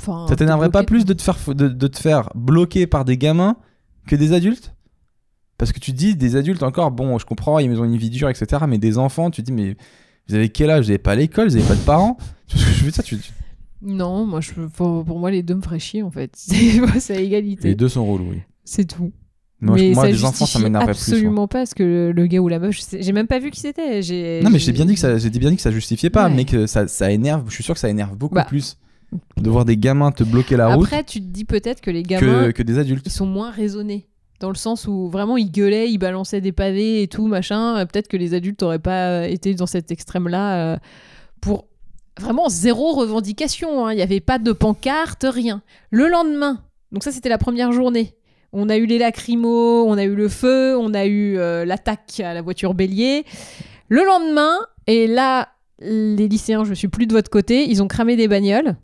Enfin, Ça t'énerverait pas plus de te, faire, de, de te faire bloquer par des gamins que des adultes? Parce que tu dis, des adultes encore, bon, je comprends, ils ont une vie dure, etc. Mais des enfants, tu dis, mais vous avez quel âge? Vous avez pas l'école, vous avez pas de parents? Tu vois ce que je veux dire? Tu, tu- Non, moi je pour, pour moi les deux me feraient chier en fait. C'est à égalité. Les deux sont relous, oui. C'est tout. Moi, je- mais moi ça des enfants, ça plus. moi. absolument pas parce que le, le gars ou la meuf, j'ai même pas vu qui c'était. Non, mais j'ai- bien dit que ça, j'ai bien dit que ça justifiait pas, Ouais. mais que ça, ça énerve. Je suis sûr que ça énerve beaucoup Bah. plus de voir des gamins te bloquer la route Après, tu te dis peut-être que les gamins, que, que des adultes. ils sont moins raisonnés. Dans le sens où vraiment ils gueulaient, ils balançaient des pavés et tout, machin. Euh, Peut-être que les adultes n'auraient pas euh, été dans cet extrême-là euh, pour vraiment zéro revendication. hein. Il n'y avait pas de pancarte, rien. Le lendemain, donc ça c'était la première journée. On a eu les lacrymos, on a eu le feu, on a eu l'attaque à la voiture bélier. Le lendemain, et là, les lycéens, je suis plus de votre côté, ils ont cramé des bagnoles.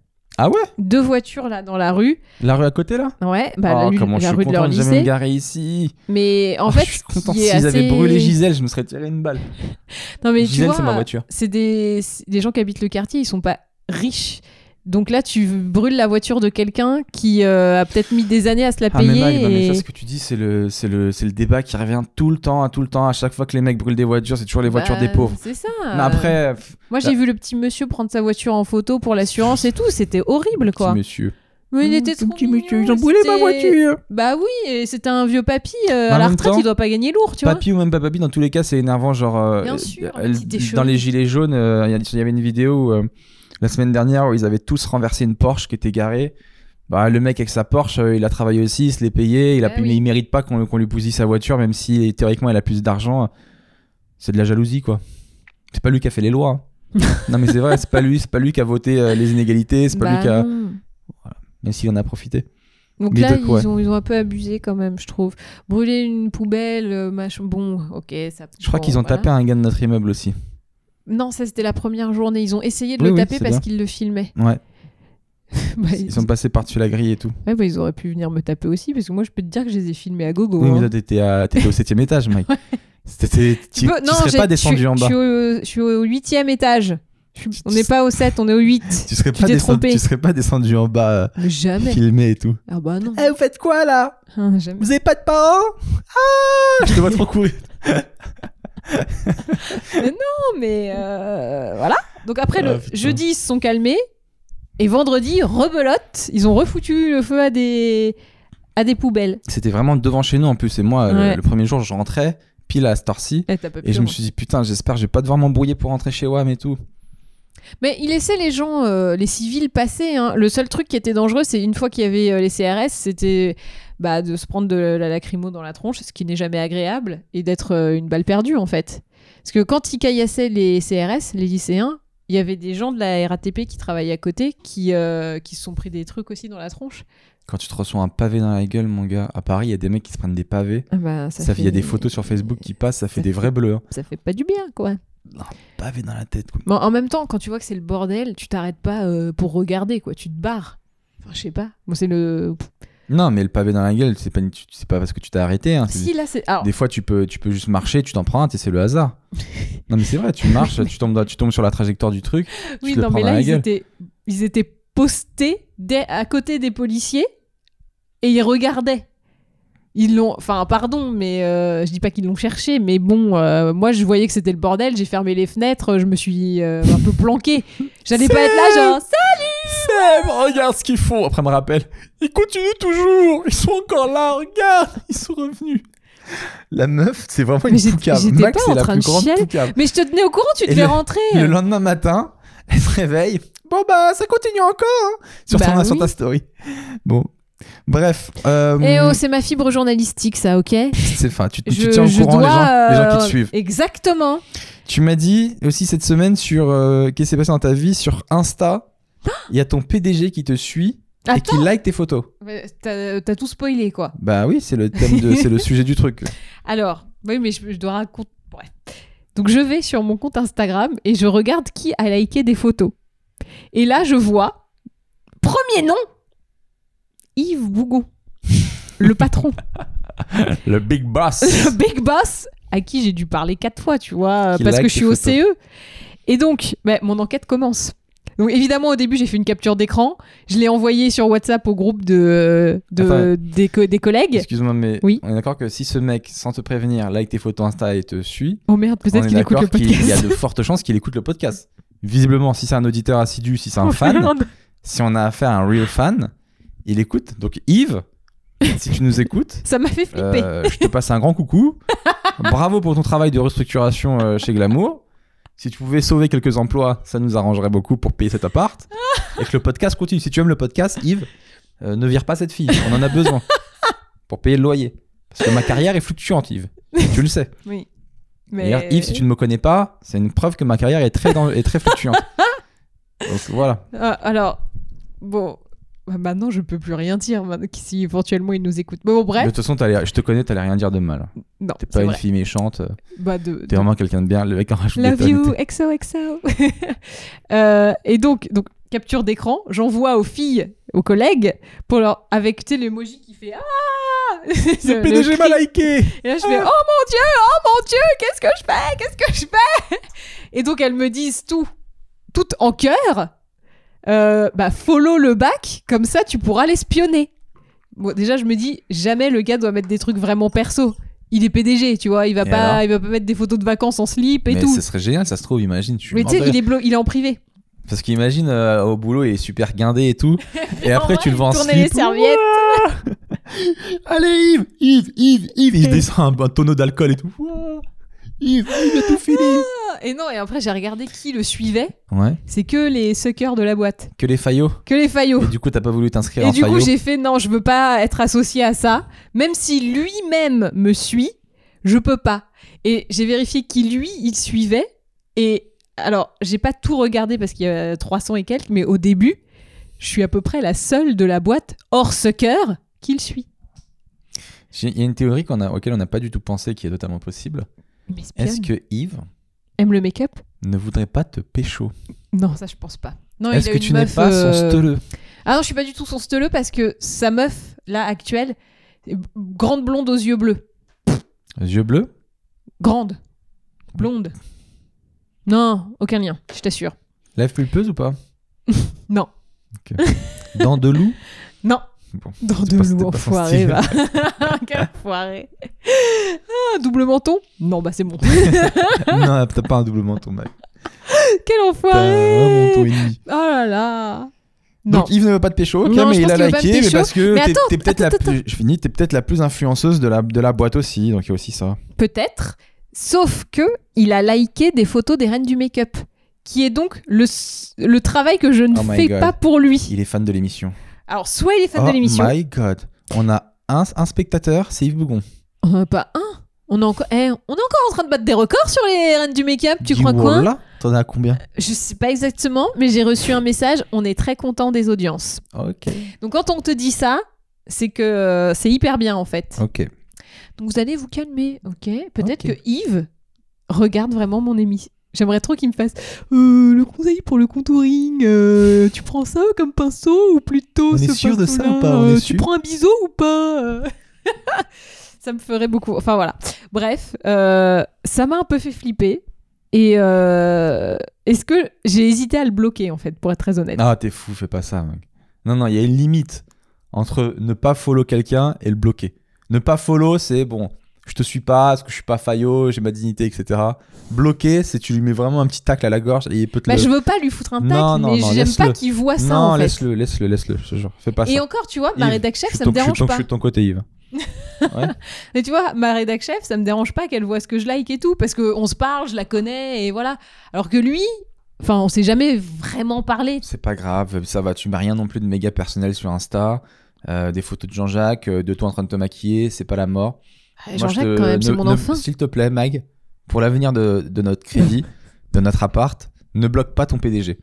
Ah ouais Deux voitures là dans la rue. La rue à côté là Ouais, bah, Oh, la, comment la je suis rue de content leur de jamais me garer ici. Mais en Oh, fait, je suis content. S'ils avaient brûlé Gisèle, je me serais tiré une balle. Non mais tu Gisèle, vois, c'est ma voiture. c'est des, des gens qui habitent le quartier, ils sont pas riches. Donc là, tu brûles la voiture de quelqu'un qui euh, a peut-être mis des années à se la Ah, payer. mais non, mais ça, ce que tu dis, c'est le, c'est le, c'est le débat qui revient tout le temps, à tout le temps. À chaque fois que les mecs brûlent des voitures, c'est toujours les voitures Bah, des pauvres. C'est ça. Mais après, Moi, j'ai vu le petit monsieur prendre sa voiture en photo pour l'assurance et tout. C'était horrible, quoi. petit monsieur. Mais il Mmh, était trop petit monsieur, ils ont brûlé ma voiture. Bah oui, et c'était un vieux papy. euh, à la retraite, temps, il doit pas gagner lourd, tu vois. Papy ou même pas papy, dans tous les cas, c'est énervant. Genre, euh, Bien sûr, euh, dans les gilets jaunes, euh, il y y avait une vidéo où, la semaine dernière où ils avaient tous renversé une Porsche qui était garée. Bah, le mec avec sa Porsche, euh, il a travaillé aussi, il se l'est payé, il, a oui. mais il mérite pas qu'on qu'on lui bousille sa voiture, même si théoriquement il a plus d'argent. C'est de la jalousie, quoi. C'est pas lui qui a fait les lois. hein. non, mais c'est vrai, c'est pas lui, c'est pas lui qui a voté euh, les inégalités, c'est pas Bah lui qui a. non. Même s'il en a profité. Donc Mais là, ouais. ils, ont, ils ont un peu abusé quand même, je trouve. Brûler une poubelle, euh, machin. Bon, ok, ça. Je crois bon, qu'ils ont voilà. tapé un gars de notre immeuble aussi. Non, ça c'était la première journée. Ils ont essayé de Oui, le oui, taper parce qu'ils le filmaient. Ouais. Bah, Ils sont passés par-dessus la grille et tout. ouais, bah, ils auraient pu venir me taper aussi parce que moi je peux te dire que je les ai filmés à gogo. Oui, mais hein. t'étais, à- au septième étage, Mike. C'était, tu, Tu peux- tu serais pas descendu en bas. Je suis au, je suis au huitième étage. On n'est pas au 7, on est au 8. Tu serais, Tu pas t'es descendu, trompé. tu serais pas descendu en bas, Mais jamais. filmé et tout. Ah bah non. Eh, vous faites quoi là? Ah, jamais. Vous avez pas de parents? Ah Je te vois trop courir. Non, mais euh, voilà. Donc après, le Ah, putain. jeudi, ils se sont calmés. Et vendredi, rebelote. Ils ont refoutu le feu à des, à des poubelles. C'était vraiment devant chez nous en plus. Et moi, le- Ouais. le, premier jour, je rentrais pile à cette heure-ci. Eh, Et je me suis dit, putain, j'espère que je vais pas devoir m'embrouiller pour rentrer chez WAM et tout. Mais il laissait les gens, euh, les civils passer. hein. Le seul truc qui était dangereux, c'est une fois qu'il y avait euh, les CRS, c'était bah, de se prendre de la lacrymo dans la tronche, ce qui n'est jamais agréable, et d'être euh, une balle perdue en fait. Parce que quand ils caillassaient les CRS, les lycéens, il y avait des gens de la RATP qui travaillaient à côté qui, qui se sont pris des trucs aussi dans la tronche. Quand tu te reçois un pavé dans la gueule, mon gars, à Paris, il y a des mecs qui se prennent des pavés. Ah bah, ça Ça, fait- Il y a des photos sur Facebook qui passent, ça fait ça des fait- vrais bleus. hein. Ça fait pas du bien quoi. Pavé dans la tête, quoi. En même temps, quand tu vois que c'est le bordel, tu t'arrêtes pas euh, pour regarder quoi, tu te barres. Enfin, je sais pas. Moi, c'est le. Non, mais le pavé dans la gueule, c'est pas, c'est pas parce que tu t'es arrêté. hein, Si là, c'est. Alors, Des fois, tu peux, tu peux juste marcher, tu t'en prends un, et c'est le hasard. non, mais c'est vrai, tu marches, tu tombes, dans- tu tombes sur la trajectoire du truc. tu Oui, te non, mais là, ils étaient, ils étaient postés à côté des policiers et ils regardaient. Ils l'ont. Enfin, pardon, mais euh, je dis pas qu'ils l'ont cherché, mais bon, euh, moi, je voyais que c'était le bordel, j'ai fermé les fenêtres, je me suis euh, un peu planqué. J'allais pas être là, genre, Seb, regarde ce qu'ils font. Après, me rappelle, ils continuent toujours. Ils sont encore là, regarde. Ils sont revenus. La meuf, c'est vraiment Mais une poucave. j'étais Max, pas c'est en la train plus de grande mais je te tenais au courant, tu devais le- rentrer. Le lendemain matin, elle se réveille. Bon, bah, ça continue encore. hein. Sur, Bah ton- sur ta story. Bon. Bref. euh, Eh oh, c'est ma fibre journalistique, ça, ok c'est enfin, tu, tu je, tiens au courant les, gens, les gens qui euh, te suivent. Exactement. Tu m'as dit aussi cette semaine sur euh, qu'est-ce qui s'est passé dans ta vie sur Insta. Il y a ton PDG qui te suit et qui like tes photos. Ouais, t'as tout spoilé, quoi. Bah oui, c'est le thème de, c'est le sujet du truc. Alors, oui, mais je, je dois raconter. Bref. Donc, je vais sur mon compte Instagram et je regarde qui a liké des photos. Et là, je vois, premier nom, Yves Bougon, le patron, Le big boss. le big boss, à qui j'ai dû parler quatre fois, tu vois, Qui parce like que je suis au. CE. Et donc, bah, mon enquête commence. Donc évidemment au début j'ai fait une capture d'écran, je l'ai envoyé sur WhatsApp au groupe de, des, co- des collègues. Excuse-moi, mais Oui. on est d'accord que si ce mec, sans te prévenir, like tes photos Insta et te suit, Oh merde, peut-être qu'il écoute le podcast. y a de fortes chances qu'il écoute le podcast. Visiblement, si c'est un auditeur assidu, si c'est un Oh, fan, merde. si on a affaire à un real fan, il écoute. Donc Yves, si tu nous écoutes, Ça m'a fait flipper. euh, je te passe un grand coucou. Bravo pour ton travail de restructuration euh, chez Glamour. Si tu pouvais sauver quelques emplois, ça nous arrangerait beaucoup pour payer cet appart. Et que le podcast continue. Si tu aimes le podcast, Yves, euh, ne vire pas cette fille. On en a besoin pour payer le loyer. Parce que ma carrière est fluctuante, Yves. Tu le sais. Oui. D'ailleurs, Yves, si tu ne me connais pas, c'est une preuve que ma carrière est très, dans- est très fluctuante. Donc voilà. Ah, alors, bon, bah, maintenant je peux plus rien dire si éventuellement il nous écoute. Mais bon, De bref, toute façon, je te connais, t'allais rien dire de mal. non, T'es pas une vrai. fille méchante. Bah, de, T'es de- vraiment quelqu'un de bien. Le mec en rajoute Love you, tout. XOXO. Euh, et donc, donc, capture d'écran, j'envoie aux filles, aux collègues, pour leur, avec tu sais, l'emoji qui fait Ah Le PDG m'a liké Et là, je fais Oh mon Dieu, oh mon Dieu, qu'est-ce que je fais Qu'est-ce que je fais? Et donc, elles me disent tout, tout en cœur euh, bah, follow le bac, comme ça, tu pourras l'espionner. Bon, déjà, je me dis Jamais le gars doit mettre des trucs vraiment perso. Il est PDG, tu vois, il va, Et pas, il va pas mettre des photos de vacances en slip et Mais tout. ce serait génial, ça se trouve, imagine. Tu Mais tu sais, il est, blo- il est en privé. Parce qu'imagine euh, au boulot, il est super guindé et tout. Et après, tu le vois en slip. les serviettes. Allez, Yves, Yves, Yves, Yves. Il descend un, un tonneau d'alcool et tout. Ouah, Yves, Yves a tout fini. Et non, et après, j'ai regardé qui le suivait. Ouais, C'est que les suckers de la boîte. que les faillots. Que les faillots. Et du coup, t'as pas voulu t'inscrire Et en du coup, j'ai fait non, je veux pas être associé à ça. Même si lui-même me suit, je peux pas. Et j'ai vérifié qui lui, il suivait. Et alors, j'ai pas tout regardé parce qu'il y a 300 et quelques, mais au début, je suis à peu près la seule de la boîte hors sucker qu'il suit. Il y a une théorie qu'on a, auquel on n'a pas du tout pensé qui est totalement possible. Est-ce que Yves aime le make-up ne voudrait pas te pécho Non, ça je pense pas. Non, Est-ce que une tu n'es pas euh, son steuleux Ah non, je suis pas du tout son steleux parce que sa meuf, là, actuelle, grande blonde aux yeux bleus. Yeux bleus Grande. Blonde. Non, aucun lien, je t'assure. Lèvres pulpeuses ou pas Non. Dents de loup Non. Bon, Dans c'est de pas- c'était loup pas son enfoiré, va. Quel enfoiré. Ah, double menton? Non, bah c'est bon. Non, t'as pas un double menton, mec. Quel T'as un enfoiré menton et demi. Oh là là Non. Donc Yves ne veut pas te pécho, ok, Non, mais il a liké, mais parce que t'es- peut-être la attends, plus, je finis, t'es peut-être la plus influenceuse de la, de la boîte aussi, donc il y a aussi ça. Peut-être. Sauf que il a liké des photos des reines du make-up. Qui est donc le, le travail que je ne Oh fais pas pour lui. Il est fan de l'émission. Alors, soit il est fan oh de l'émission. my god. On a un, un spectateur, c'est Yves Bougon. On en a pas un. On est, encore... eh, on est encore en train de battre des records sur les reines du make-up, tu crois quoi? Voilà, T'en as combien? Je sais pas exactement, mais j'ai reçu un message. On est très content des audiences. Ok. Donc quand on te dit ça, c'est que euh, c'est hyper bien en fait. Ok. Donc vous allez vous calmer, ok? Peut-être que Yves regarde vraiment mon émission. J'aimerais trop qu'il me fasse euh, le conseil pour le contouring. euh, tu prends ça comme pinceau ou plutôt On est ce sûr de ça pinceau-là, ou pas On est euh, Tu sûr prends un biseau ou pas Ça me ferait beaucoup. Enfin voilà. Bref, ça m'a un peu fait flipper. Et est-ce que j'ai hésité à le bloquer en fait, pour être très honnête? Ah, t'es fou, fais pas ça, mec. Non, non, il y a une limite entre ne pas follow quelqu'un et le bloquer. Ne pas follow, c'est bon, je te suis pas, parce que je suis pas faillot, j'ai ma dignité, etc. Bloquer, c'est tu lui mets vraiment un petit tacle à la gorge et il peut te Bah, le... je veux pas lui foutre un tacle, Non, non, mais non, j'aime pas qu'il voit ça non, en fait. laisse-le, laisse-le, laisse-le, je te jure. Fais pas ça. Et encore, tu vois, ma rédac chef, ça ton- me dérange ton- pas. Je suis de ton côté, Yves. Mais tu vois, ma rédac chef, ça me dérange pas qu'elle voit ce que je like et tout, parce qu'on se parle, je la connais, et voilà. Alors que lui, enfin, on s'est jamais vraiment parlé. C'est pas grave, ça va. Tu mets rien non plus de méga personnel sur Insta. Euh, des photos de Jean-Jacques, euh, de toi en train de te maquiller, c'est pas la mort. Jean-Jacques, quand même, c'est mon enfant. S'il te plaît, Mag, pour l'avenir de, de notre crédit, de notre appart, ne bloque pas ton PDG.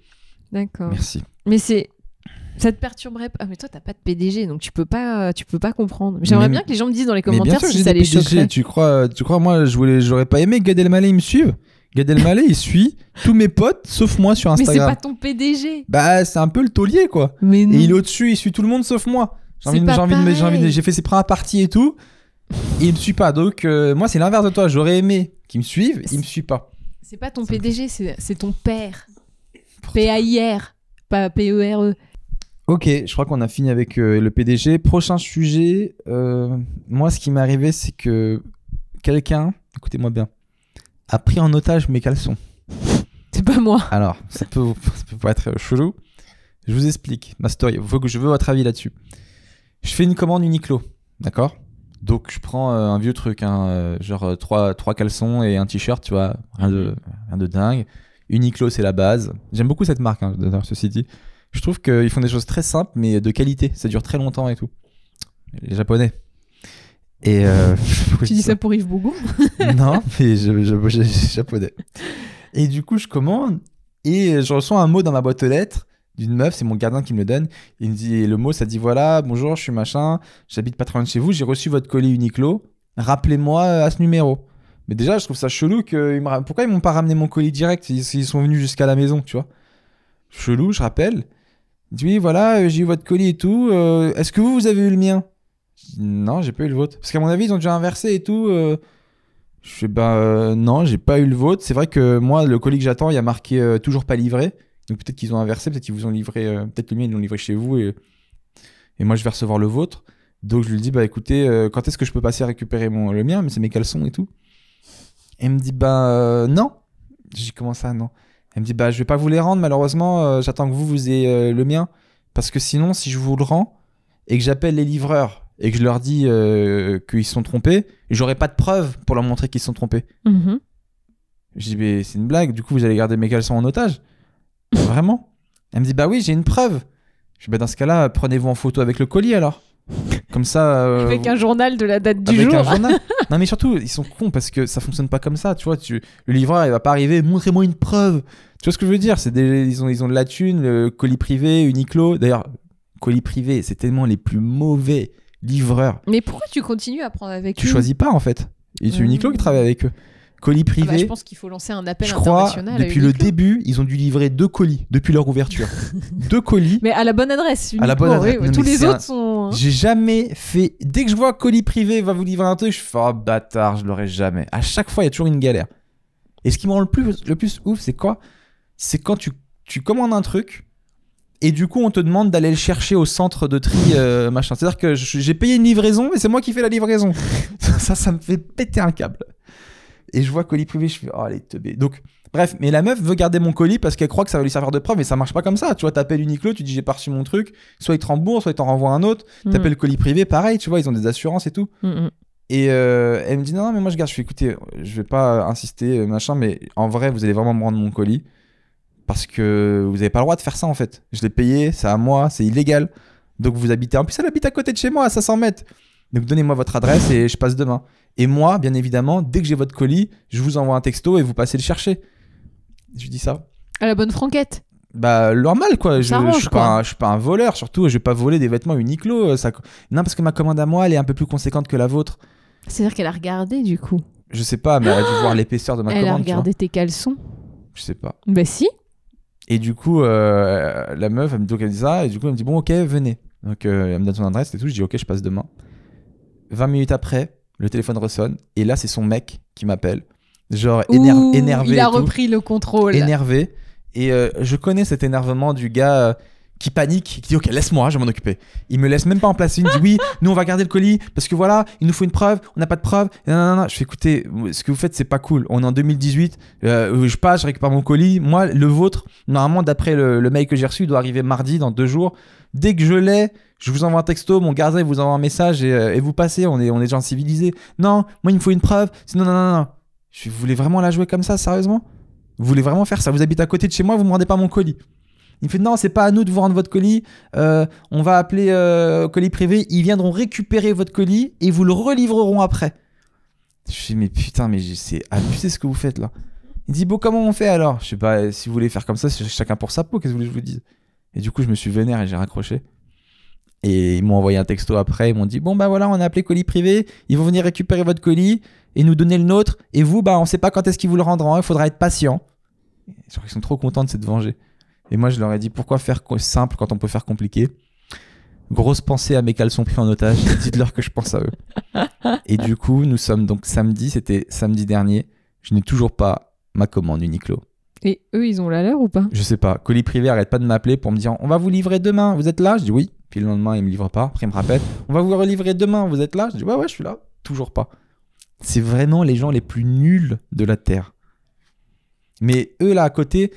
D'accord. Merci. Mais c'est. Ça te perturberait pas. Ah, mais toi, t'as pas de PDG, donc tu peux pas, tu peux pas comprendre. J'aimerais bien que les gens me disent dans les Mais bien commentaires sûr, si ça des les PDG. Tu crois, tu crois, moi, je voulais, j'aurais pas aimé que Gad Elmaleh il me suive. Gad Elmaleh, il suit tous mes potes, sauf moi sur Mais c'est Instagram. pas ton PDG. Bah, c'est un peu le taulier, quoi. Mais Et non. il est au-dessus, il suit tout le monde sauf moi. J'ai envie, j'ai envie j'ai fait ses premières parties et tout. Il me suit pas. Donc, euh, moi, c'est l'inverse de toi. J'aurais aimé qu'il me suive, il me suit pas. C'est pas ton Ça me PDG, c'est c'est ton père. P-A-I-R, pas P-E-R-E. Ok, je crois qu'on a fini avec euh, le PDG. Prochain sujet, euh, moi ce qui m'est arrivé c'est que quelqu'un, écoutez-moi bien, a pris en otage mes caleçons. C'est pas moi. Alors, ça peut, vous- ça peut paraître chelou. Je vous explique ma story. Il faut que je veux votre avis là-dessus. Je fais une commande Uniqlo, d'accord? Donc je prends euh, un vieux truc, hein, euh, genre euh, trois, trois caleçons et un t-shirt, tu vois, rien de, rien de dingue. Uniqlo, c'est la base. J'aime beaucoup cette marque, hein, d'ailleurs, ceci dit. Je trouve qu'ils font des choses très simples, mais de qualité. Ça dure très longtemps et tout. Les Japonais. Et euh, Tu dis ça pour Yves Bougon? Non, mais je, je, je- je- japonais. Et du coup, je commande et je reçois un mot dans ma boîte aux lettres d'une meuf, c'est mon gardien qui me le donne. Il dit, le mot, ça dit voilà, bonjour, je suis machin, j'habite pas très loin de chez vous, j'ai reçu votre colis Uniqlo, rappelez-moi euh, à ce numéro. Mais déjà, je trouve ça chelou que pourquoi ils m'ont pas ramené mon colis direct? Ils, sont venus jusqu'à la maison, tu vois. Chelou, je rappelle. Il dit oui, voilà, euh, j'ai eu votre colis et tout. euh, Est-ce que vous, vous avez eu le mien? Non, j'ai pas eu le vôtre. Parce qu'à mon avis, ils ont déjà inversé et tout. je fais euh, non, j'ai pas eu le vôtre. C'est vrai que moi, le colis que j'attends, il y a marqué toujours pas livré. Donc peut-être qu'ils ont inversé, peut-être qu'ils vous ont livré, euh, peut-être le mien ils l'ont livré chez vous et, et moi je vais recevoir le vôtre. Donc je lui dis bah écoutez, euh, quand est-ce que je peux passer à récupérer mon le mien, mais c'est mes caleçons et tout. Elle me dit bah euh, non. J'ai dit comment ça non? Elle me dit bah je vais pas vous les rendre malheureusement. J'attends que vous vous ayez le mien parce que sinon si je vous le rends et que j'appelle les livreurs et que je leur dis qu'ils se sont trompés, j'aurai pas de preuves pour leur montrer qu'ils se sont trompés. Mhm. Je dis, mais c'est une blague, du coup, vous allez garder mes caleçons en otage Vraiment Elle me dit, bah oui, j'ai une preuve. Je dis, bah dans ce cas-là, prenez-vous en photo avec le colis alors. Comme ça. euh, Avec vous- un journal de la date du avec jour. un journal. non, mais surtout, ils sont cons parce que ça fonctionne pas comme ça, tu vois. Tu... Le livreur, il va pas arriver, montrez-moi une preuve. Tu vois ce que je veux dire? C'est des, ils ont, ils ont de la thune, le colis privé, Uniqlo. D'ailleurs, colis privé, c'est tellement les plus mauvais livreurs. Mais pourquoi tu continues à prendre avec Tu eux? choisis pas en fait. Et c'est Mm. Uniqlo qui travaille avec eux. Colis Ah bah, privé. Je pense qu'il faut lancer un appel je crois, international. depuis le début, ils ont dû livrer deux colis depuis leur ouverture. deux colis. Mais à la bonne adresse. À la bonne adresse. Non, Tous les autres un- sont. hein. J'ai jamais fait. Dès que je vois colis privé va vous livrer un truc, je fais oh bâtard, je l'aurais jamais. À chaque fois, il y a toujours une galère. Et ce qui me rend le plus, le plus ouf, c'est quoi? C'est quand tu, tu commandes un truc et du coup, on te demande d'aller le chercher au centre de tri, euh, machin. C'est-à-dire que j'ai payé une livraison, mais c'est moi qui fais la livraison. ça, ça me fait péter un câble. Et je vois colis privé, je fais oh, allez, teubé. Donc, bref, mais la meuf veut garder mon colis parce qu'elle croit que ça va lui servir de preuve, mais ça marche pas comme ça. Tu vois, t'appelles Uniqlo, tu dis j'ai pas reçu mon truc, soit ils te remboursent, soit ils t'en renvoient un autre. Mm. T'appelles colis privé, pareil, tu vois, ils ont des assurances et tout. Mm, mm. Et euh, elle me dit non, non, mais moi je garde. Je fais écoutez, je vais pas insister, euh, machin, mais en vrai, vous allez vraiment me rendre mon colis parce que vous avez pas le droit de faire ça en fait. Je l'ai payé, c'est à moi, c'est illégal. Donc vous habitez. En plus, elle habite à côté de chez moi, à 500 mètres. Donc donnez-moi votre adresse et je passe demain. Et moi, bien évidemment, dès que j'ai votre colis, je vous envoie un texto et vous passez le chercher. Je dis ça. À la bonne franquette. Bah normal quoi, je, je, suis quoi. pas un, je suis pas un voleur surtout, je vais pas voler des vêtements Uniqlo, euh, ça... non parce que ma commande à moi elle est un peu plus conséquente que la vôtre. C'est-à-dire qu'elle a regardé du coup. Je sais pas, mais elle a dû voir l'épaisseur de ma Elle a commande, tu vois. regardé tes caleçons. Je sais pas. Bah si. Et du coup, euh, la meuf, elle me dit, elle dit ça, et du coup, elle me dit, bon, ok, venez. Donc, euh, elle me donne son adresse et tout, je dis, ok, je passe demain. 20 minutes après, le téléphone ressonne, et là, c'est son mec qui m'appelle. Genre, éner- Ouh, énervé. Il a tout. repris le contrôle. énervé. Et euh, je connais cet énervement du gars euh, qui panique, qui dit ok laisse-moi, je vais m'en occuper. Il me laisse même pas en placer une, il dit oui, nous on va garder le colis parce que voilà, il nous faut une preuve, on n'a pas de preuve. Non, non, non. Je fais écoutez, ce que vous faites c'est pas cool. On est en 2018, euh, je passe, je récupère mon colis. Moi, le vôtre, normalement d'après le, le mail que j'ai reçu, il doit arriver mardi dans deux jours. Dès que je l'ai, je vous envoie un texto, mon gardien vous envoie un message et, euh, et vous passez. On est, on gens civilisés. Non, moi il me faut une preuve. Sinon non, non, non. Je vous voulez vraiment la jouer comme ça, sérieusement? Vous voulez vraiment faire ça? Vous habitez à côté de chez moi, vous me rendez pas mon colis. Il me fait non, c'est pas à nous de vous rendre votre colis. Euh, on va appeler euh, colis privé. Ils viendront récupérer votre colis et vous le relivreront après. Je fais mais putain, mais c'est abusé ce que vous faites là. Il dit bon comment on fait alors? Je sais pas. euh, Si vous voulez faire comme ça, c'est chacun pour sa peau. Qu'est-ce que vous voulez que je vous dise? Et du coup, je me suis vénère et j'ai raccroché. Et ils m'ont envoyé un texto après. Ils m'ont dit bon bah voilà, on a appelé colis privé. Ils vont venir récupérer votre colis et nous donner le nôtre. Et vous, bah on sait pas quand est-ce qu'ils vous le rendront. Il faudra être patient. Genre, ils sont trop contents de s'être vengés. Et moi, je leur ai dit pourquoi faire simple quand on peut faire compliqué? Grosse pensée à mes caleçons pris en otage. Dites-leur que je pense à eux. Et du coup, nous sommes donc samedi. C'était samedi dernier. Je n'ai toujours pas ma commande Uniqlo. Et eux, ils ont la leur ou pas? Je sais pas. Colis privé arrête pas de m'appeler pour me dire on va vous livrer demain. Vous êtes là? Je dis oui. Puis le lendemain, il me livre pas. Après, il me rappelle on va vous relivrer demain. Vous êtes là? Je dis ouais, ouais, je suis là. Toujours pas. C'est vraiment les gens les plus nuls de la Terre. Mais eux, là, à côté,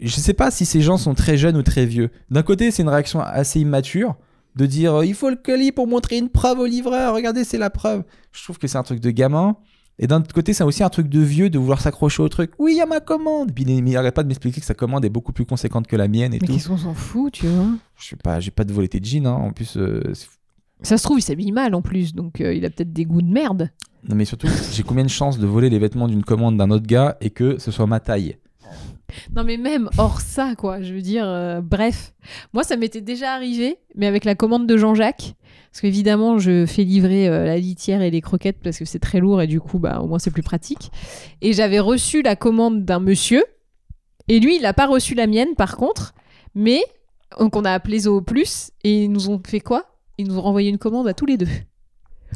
je sais pas si ces gens sont très jeunes ou très vieux. D'un côté, c'est une réaction assez immature de dire euh, il faut le colis pour montrer une preuve au livreur. Regardez, c'est la preuve. Je trouve que c'est un truc de gamin. Et d'un autre côté, c'est aussi un truc de vieux de vouloir s'accrocher au truc. Oui, il y a ma commande. Puis il n'arrête pas de m'expliquer que sa commande est beaucoup plus conséquente que la mienne et Mais tout. qu'est-ce qu'on s'en fout, tu vois? Je sais pas, j'ai pas de volé tes jeans. Hein. En plus, euh, c'est- Ça se trouve, il s'habille mal en plus, donc euh, il a peut-être des goûts de merde. non mais surtout, j'ai combien de chances de voler les vêtements d'une commande d'un autre gars et que ce soit ma taille? Non, mais même hors ça, quoi. Je veux dire, euh, bref. Moi, ça m'était déjà arrivé, mais avec la commande de Jean-Jacques. Parce qu'évidemment, je fais livrer euh, la litière et les croquettes parce que c'est très lourd et du coup, bah, au moins, c'est plus pratique. Et j'avais reçu la commande d'un monsieur. Et lui, il n'a pas reçu la mienne, par contre. Mais, donc, on a appelé Zoo Plus et ils nous ont fait quoi? Ils nous ont renvoyé une commande à tous les deux.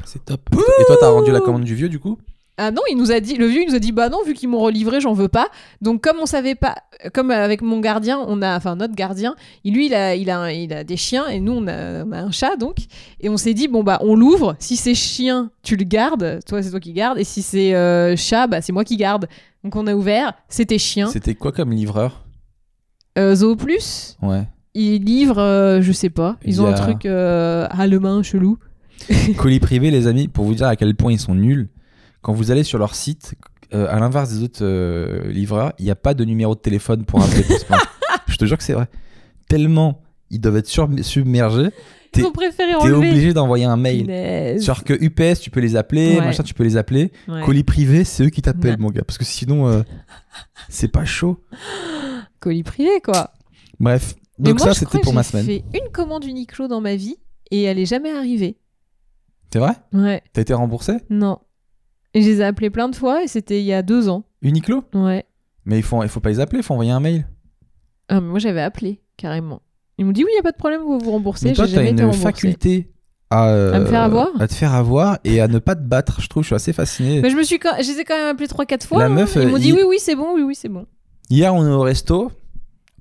C'est top. Et toi, t'as rendu la commande du vieux du coup? Ah non, il nous a dit, le vieux, il nous a dit, bah non, vu qu'ils m'ont relivré, j'en veux pas. Donc comme on savait pas, comme avec mon gardien, on a, enfin notre gardien, il- lui, il a, il a, un- il a des chiens et nous, on a, on a un chat, donc. Et on s'est dit, bon bah, on l'ouvre. Si c'est chien, tu le gardes. Toi, c'est toi qui gardes. Et si c'est euh, chat, bah c'est moi qui garde. Donc on a ouvert. C'était chien. C'était quoi comme livreur? Euh, Zoo Plus, Ouais. ils livrent, euh, je sais pas. Ils ont un truc euh, allemand chelou. Colis privé, les amis, pour vous dire à quel point ils sont nuls, quand vous allez sur leur site, euh, à l'inverse des autres euh, livreurs, il n'y a pas de numéro de téléphone pour appeler. Je te jure que c'est vrai. Tellement ils doivent être sur- submergés, T'es- Ils ont préféré t'es enlever. obligé d'envoyer un mail. Punaise. Genre que UPS, tu peux les appeler, Ouais. machin, tu peux les appeler. Ouais. Colis privé, c'est eux qui t'appellent, Ouais. mon gars. Parce que sinon, euh, c'est pas chaud. colis privé, quoi. Bref, Mais donc moi, ça je c'était crois pour que ma j'ai semaine. fait une commande Uniqlo dans ma vie et elle est jamais arrivée. C'est vrai? Ouais, T'as été remboursé? Non. Et je les ai appelés plein de fois et c'était il y a deux ans. Uniqlo Ouais. Mais il faut, il faut pas les appeler, il faut envoyer un mail. Ah, mais moi, j'avais appelé, carrément. Ils m'ont dit oui, il n'y a pas de problème, vous vous remboursez. Mais toi, J'ai t'as jamais été une remboursée. faculté à, euh, À me faire avoir à te faire avoir et à ne pas te battre. Je trouve, je suis assez fasciné. Mais je me suis quand... je les ai quand même appelés 3-4 fois. La hein. meuf, Ils euh, m'ont dit il- oui, oui, c'est bon, oui, oui, c'est bon. Hier, on est au resto.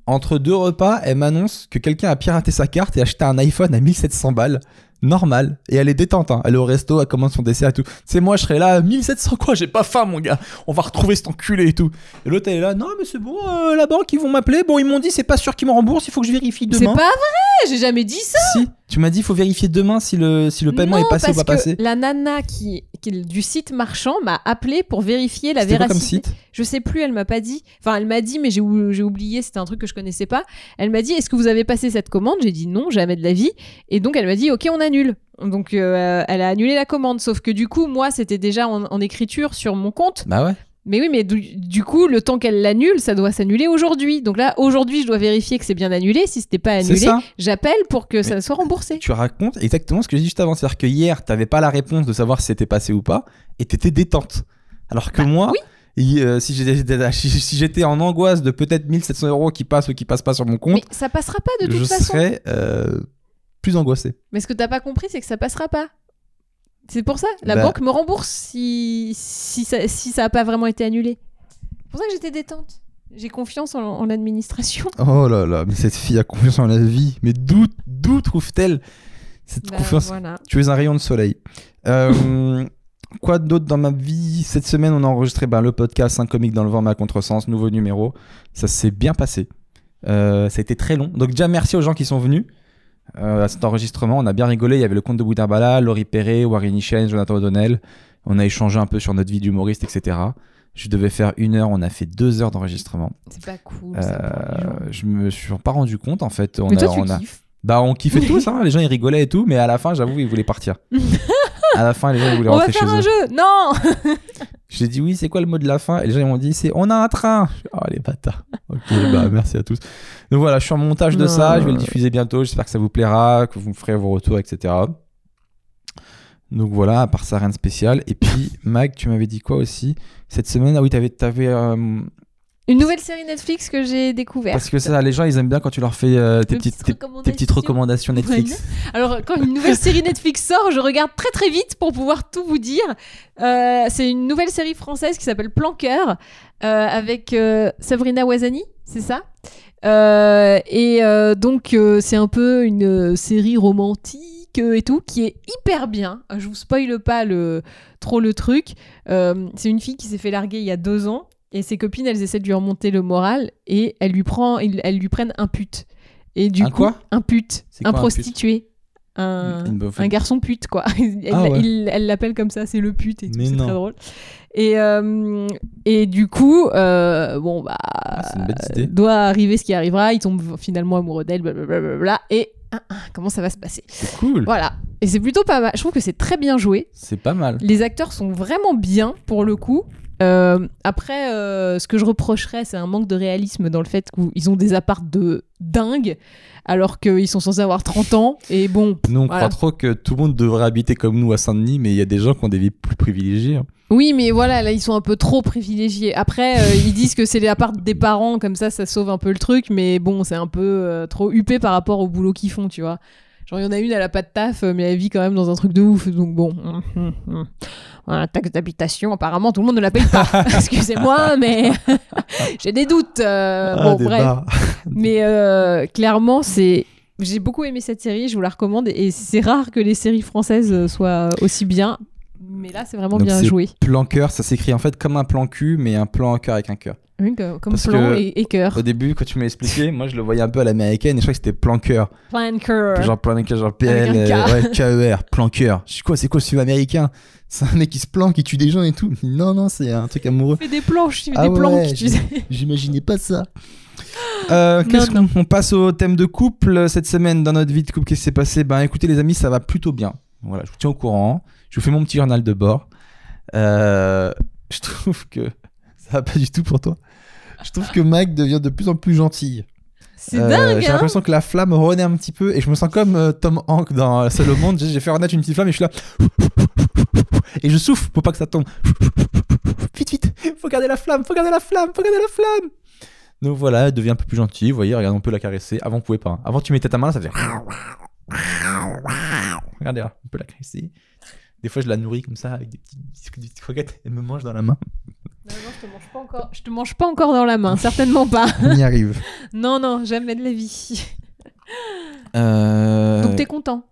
Entre deux repas, elle m'annonce que quelqu'un a piraté sa carte et acheté un iPhone à 1700 balles. Normal. Et elle est détente. Hein. Elle est au resto, elle commande son dessert et tout. C'est moi, je serais là, 1700 quoi, j'ai pas faim, mon gars. On va retrouver cet enculé et tout. Et l'autre, elle est là, non, mais c'est bon, euh, la banque, ils vont m'appeler. Bon, ils m'ont dit, c'est pas sûr qu'ils me remboursent, il faut que je vérifie C'est demain. pas vrai, j'ai jamais dit ça. Si, tu m'as dit, il faut vérifier demain si le, si le paiement non, est passé parce ou pas que passé. la nana qui, qui- du site marchand m'a appelé pour vérifier la quoi véracité. comme site? Je sais plus, elle m'a pas dit. Enfin, elle m'a dit, mais j'ai ou- j'ai oublié, c'était un truc que je connaissais pas. Elle m'a dit, est-ce que vous avez passé cette commande? J'ai dit non, jamais de la vie. Et donc, elle m'a dit, ok, on annule. Donc, euh, elle a annulé la commande. Sauf que du coup, moi, c'était déjà en, en écriture sur mon compte. Bah ouais. Mais oui, mais du, du coup, le temps qu'elle l'annule, ça doit s'annuler aujourd'hui. Donc là, aujourd'hui, je dois vérifier que c'est bien annulé. Si c'était pas annulé, j'appelle pour que ça soit remboursé. Tu racontes exactement ce que j'ai dit juste avant. C'est-à-dire que hier, t'avais pas la réponse de savoir si c'était passé ou pas, et t'étais détente. Alors que Bah, moi, oui. et, euh, si j'étais si- en angoisse de peut-être 1700 euros qui passent ou qui passent pas sur mon Mais compte, ça passera pas de toute je façon. serais euh, plus angoissé. Mais ce que t'as pas compris, c'est que ça passera pas. C'est pour ça. La Bah. banque me rembourse si, si, ça, si ça pas vraiment été annulé. C'est pour ça que j'étais détente. J'ai confiance en, en l'administration. Oh là là, mais cette fille a confiance en la vie. Mais d'où d'où trouve-t-elle cette Bah, confiance? voilà. Tu es un rayon de soleil. Euh, quoi d'autre dans ma vie? Cette semaine, on a enregistré ben, le podcast Un comique dans le vent, ma contresens, nouveau numéro. Ça s'est bien passé. Euh, ça a été très long. Donc, déjà, merci aux gens qui sont venus euh, à cet enregistrement. On a bien rigolé. Il y avait le comte de Boudarbala, Laurie Perret, Warren Chen, Jonathan O'Donnell. On a échangé un peu sur notre vie d'humoriste, etc. Je devais faire une heure, on a fait deux heures d'enregistrement. C'est pas cool. ça. Euh, je me suis pas rendu compte en fait. On Mais a, toi, tu on a- bah, on kiffait tous, hein. les gens ils rigolaient et tout, mais à la fin, j'avoue, ils voulaient partir. à la fin, les gens voulaient On va chez faire un eux. jeu. Non J'ai dit oui, c'est quoi le mot de la fin? Et les gens ils m'ont dit c'est on a un train. Je Oh les bâtards. Ok, bah merci à tous. Donc voilà, je suis en montage de Non. ça, je vais le diffuser bientôt. J'espère que ça vous plaira, que vous me ferez vos retours, etc. Donc voilà, à part ça, rien de spécial. Et puis, Mag, tu m'avais dit quoi aussi? Cette semaine, ah oui, t'avais. t'avais euh, Une nouvelle série Netflix que j'ai découverte. parce que ça, les gens, ils aiment bien quand tu leur fais euh, tes, petites, tes, tes petites recommandations. Netflix. Alors, quand une nouvelle série Netflix sort, je regarde très très vite pour pouvoir tout vous dire. Euh, c'est une nouvelle série française qui s'appelle Planqueur euh, avec euh, Sabrina Ouazani, c'est ça? Et donc, c'est un peu une série romantique et tout qui est hyper bien. Je vous spoile pas le, trop le truc. C'est une fille qui s'est fait larguer il y a deux ans. Et ses copines, elles essaient de lui remonter le moral et elles lui, prend, elles lui prennent un pute. Et du Un coup, quoi? un pute, un quoi un pute? prostitué, un, garçon pute quoi. elle Ah ouais. l'appelle comme ça, c'est le pute et tout, Mais c'est très drôle. Et, euh, et du coup, euh, bon bah, Ah, doit arriver ce qui arrivera. Il tombe finalement amoureux d'elle, blablabla. Et ah, ah, comment ça va se passer? C'est cool. Voilà. Et c'est plutôt pas mal. Je trouve que c'est très bien joué. C'est pas mal. Les acteurs sont vraiment bien pour le coup. Euh, après, euh, ce que je reprocherais, c'est un manque de réalisme dans le fait qu'ils ont des apparts de dingue, alors qu'ils sont censés avoir 30 ans. Et bon, Nous, on Voilà. croit trop que tout le monde devrait habiter comme nous à Saint-Denis, mais il y a des gens qui ont des vies plus privilégiées. hein. oui, mais voilà, là, ils sont un peu trop privilégiés. Après, euh, ils disent que c'est les apparts des parents, comme ça, ça sauve un peu le truc, mais bon, c'est un peu trop huppé par rapport au boulot qu'ils font, tu vois. Genre, il y en a une, elle a pas de taf, euh, mais elle vit quand même dans un truc de ouf, donc bon. hum, hum, hum. Voilà, taxe d'habitation, apparemment, tout le monde ne la paye pas. Excusez-moi, mais j'ai des doutes. euh, Ah, bon, des bref. bars. Mais euh, clairement, c'est. J'ai beaucoup aimé cette série, je vous la recommande. Et c'est rare que les séries françaises euh, soient aussi bien. Mais là, c'est vraiment Donc bien joué. Plan cœur, ça s'écrit en fait comme un plan cul, mais un plan en cœur avec un cœur. Oui, comme, Parce plan que- et, et cœur. Au début, quand tu m'as expliqué, moi je le voyais un peu à l'américaine et je croyais que c'était plan cœur. Plan cœur. Genre plan cœur, genre PL, euh, ouais, K-E-R, plan cœur. Je suis quoi, c'est quoi ce film américain C'est un mec qui se planque, qui tue des gens et tout. Non, non, c'est un truc amoureux. Tu fais des planches, tu fais Ah des ouais, planques, sais. J'imaginais pas ça. Euh, qu'est-ce qu'on on passe au thème de couple euh, cette semaine dans notre vie de couple Qu'est-ce qui s'est passé? Ben écoutez les amis, ça va plutôt bien. Voilà, je vous tiens au courant. Je vous fais mon petit journal de bord. Euh, je trouve que ça va pas du tout pour toi. Je trouve que Mag devient de plus en plus gentille. C'est Euh, dingue, J'ai hein l'impression que la flamme renaît un petit peu et je me sens comme euh, Tom Hanks dans Seul au monde. J'ai fait renaître une petite flamme et je suis là. Et je souffle pour pas que ça tombe. Vite, vite, faut garder la flamme, faut garder la flamme, faut garder la flamme. Donc voilà, elle devient un peu plus gentille. Vous voyez, regarde, on peut la caresser. Avant, on pouvait pas. hein. Avant, tu mettais ta main là, ça faisait. Regardez, là, on peut la caresser. Des fois, je la nourris comme ça avec des petits, des petites croquettes. Elle me mange dans la main. Non, non, je te mange pas encore. Je te mange pas encore dans la main, certainement pas. On y arrive. non, non, jamais de la vie. Euh, Donc t'es content.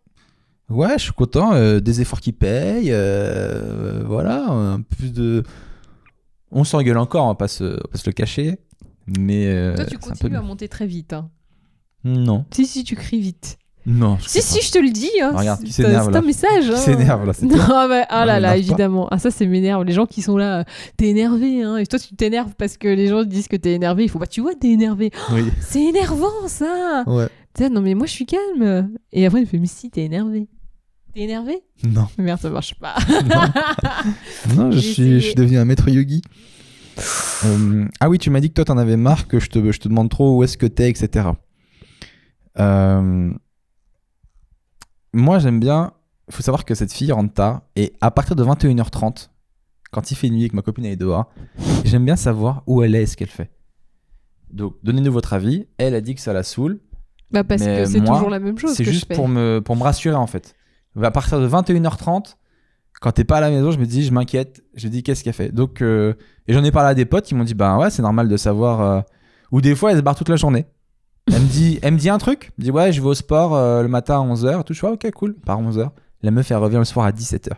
Ouais, je suis content. euh, des efforts qui payent. euh, voilà, un peu plus de. On s'engueule encore, on va pas se, on va pas se le cacher. Mais. euh, Toi, tu continues peu- à monter très vite. hein. Non. Si, si, tu cries vite. Non. je Si, si, je te le dis. Hein. Regarde, qui C'est- s'énerve, C'est là. un message. hein. Qui s'énerve là, c'est Non, mais, ah Non, là là, pas. évidemment. Ah, ça, c'est m'énerve. Les gens qui sont là, euh, t'es énervé. Hein. Et toi, tu t'énerves parce que les gens disent que t'es énervé. Il faut pas, tu vois, t'es énervé. Oui. C'est énervant, ça. Ouais. Non, mais moi, je suis calme. Et après, il fait, mais si, t'es énervé. T'es énervé? Non. Merde, ça marche pas. Non, je suis, je suis devenu un maître yogi. Euh, ah oui, tu m'as dit que toi, t'en avais marre, que je te, je te demande trop où est-ce que t'es, etc. Euh, Moi, j'aime bien. Il faut savoir que cette fille rentre tard. Et à partir de 21h30, quand il fait nuit et que ma copine est dehors, j'aime bien savoir où elle est et ce qu'elle fait. Donc, donnez-nous votre avis. Elle a dit que ça la saoule. bah, parce Mais que c'est moi, toujours la même chose. C'est que juste je fais. pour me, pour me rassurer en fait. À partir de 21h30, quand t'es pas à la maison, je me dis, je m'inquiète. Je dis, qu'est-ce qu'elle fait? Donc, euh, et j'en ai parlé à des potes qui m'ont dit, bah ouais, c'est normal de savoir. euh, Ou des fois, elle se barre toute la journée. Elle me dit, elle me dit un truc. Elle me dit, ouais, je vais au sport euh, le matin à 11h. Tout, je fais, ah, ok, cool, par 11h. La meuf, elle revient le soir à 17h.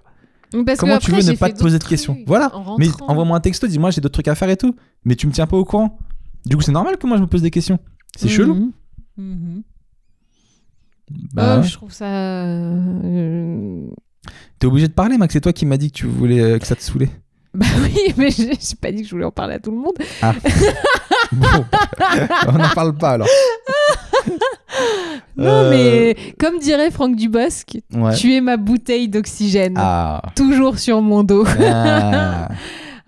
Parce Comment que tu après, veux ne pas te poser de questions Voilà. en Mais envoie-moi un texto, dis-moi, j'ai d'autres trucs à faire et tout. Mais tu me tiens pas au courant. Du coup, c'est normal que moi, je me pose des questions. C'est chelou. Mhm. Bah, Oh, ouais. Je trouve ça. euh, T'es obligé de parler, Max. C'est toi qui m'as dit que tu voulais euh, que ça te saoulait. Bah oui, mais j'ai pas dit que je voulais en parler à tout le monde. Bon, on n'en parle pas alors. Non, Euh, mais comme dirait Franck Dubosc, Ouais. tu es ma bouteille d'oxygène. Ah. Toujours sur mon dos. Ah.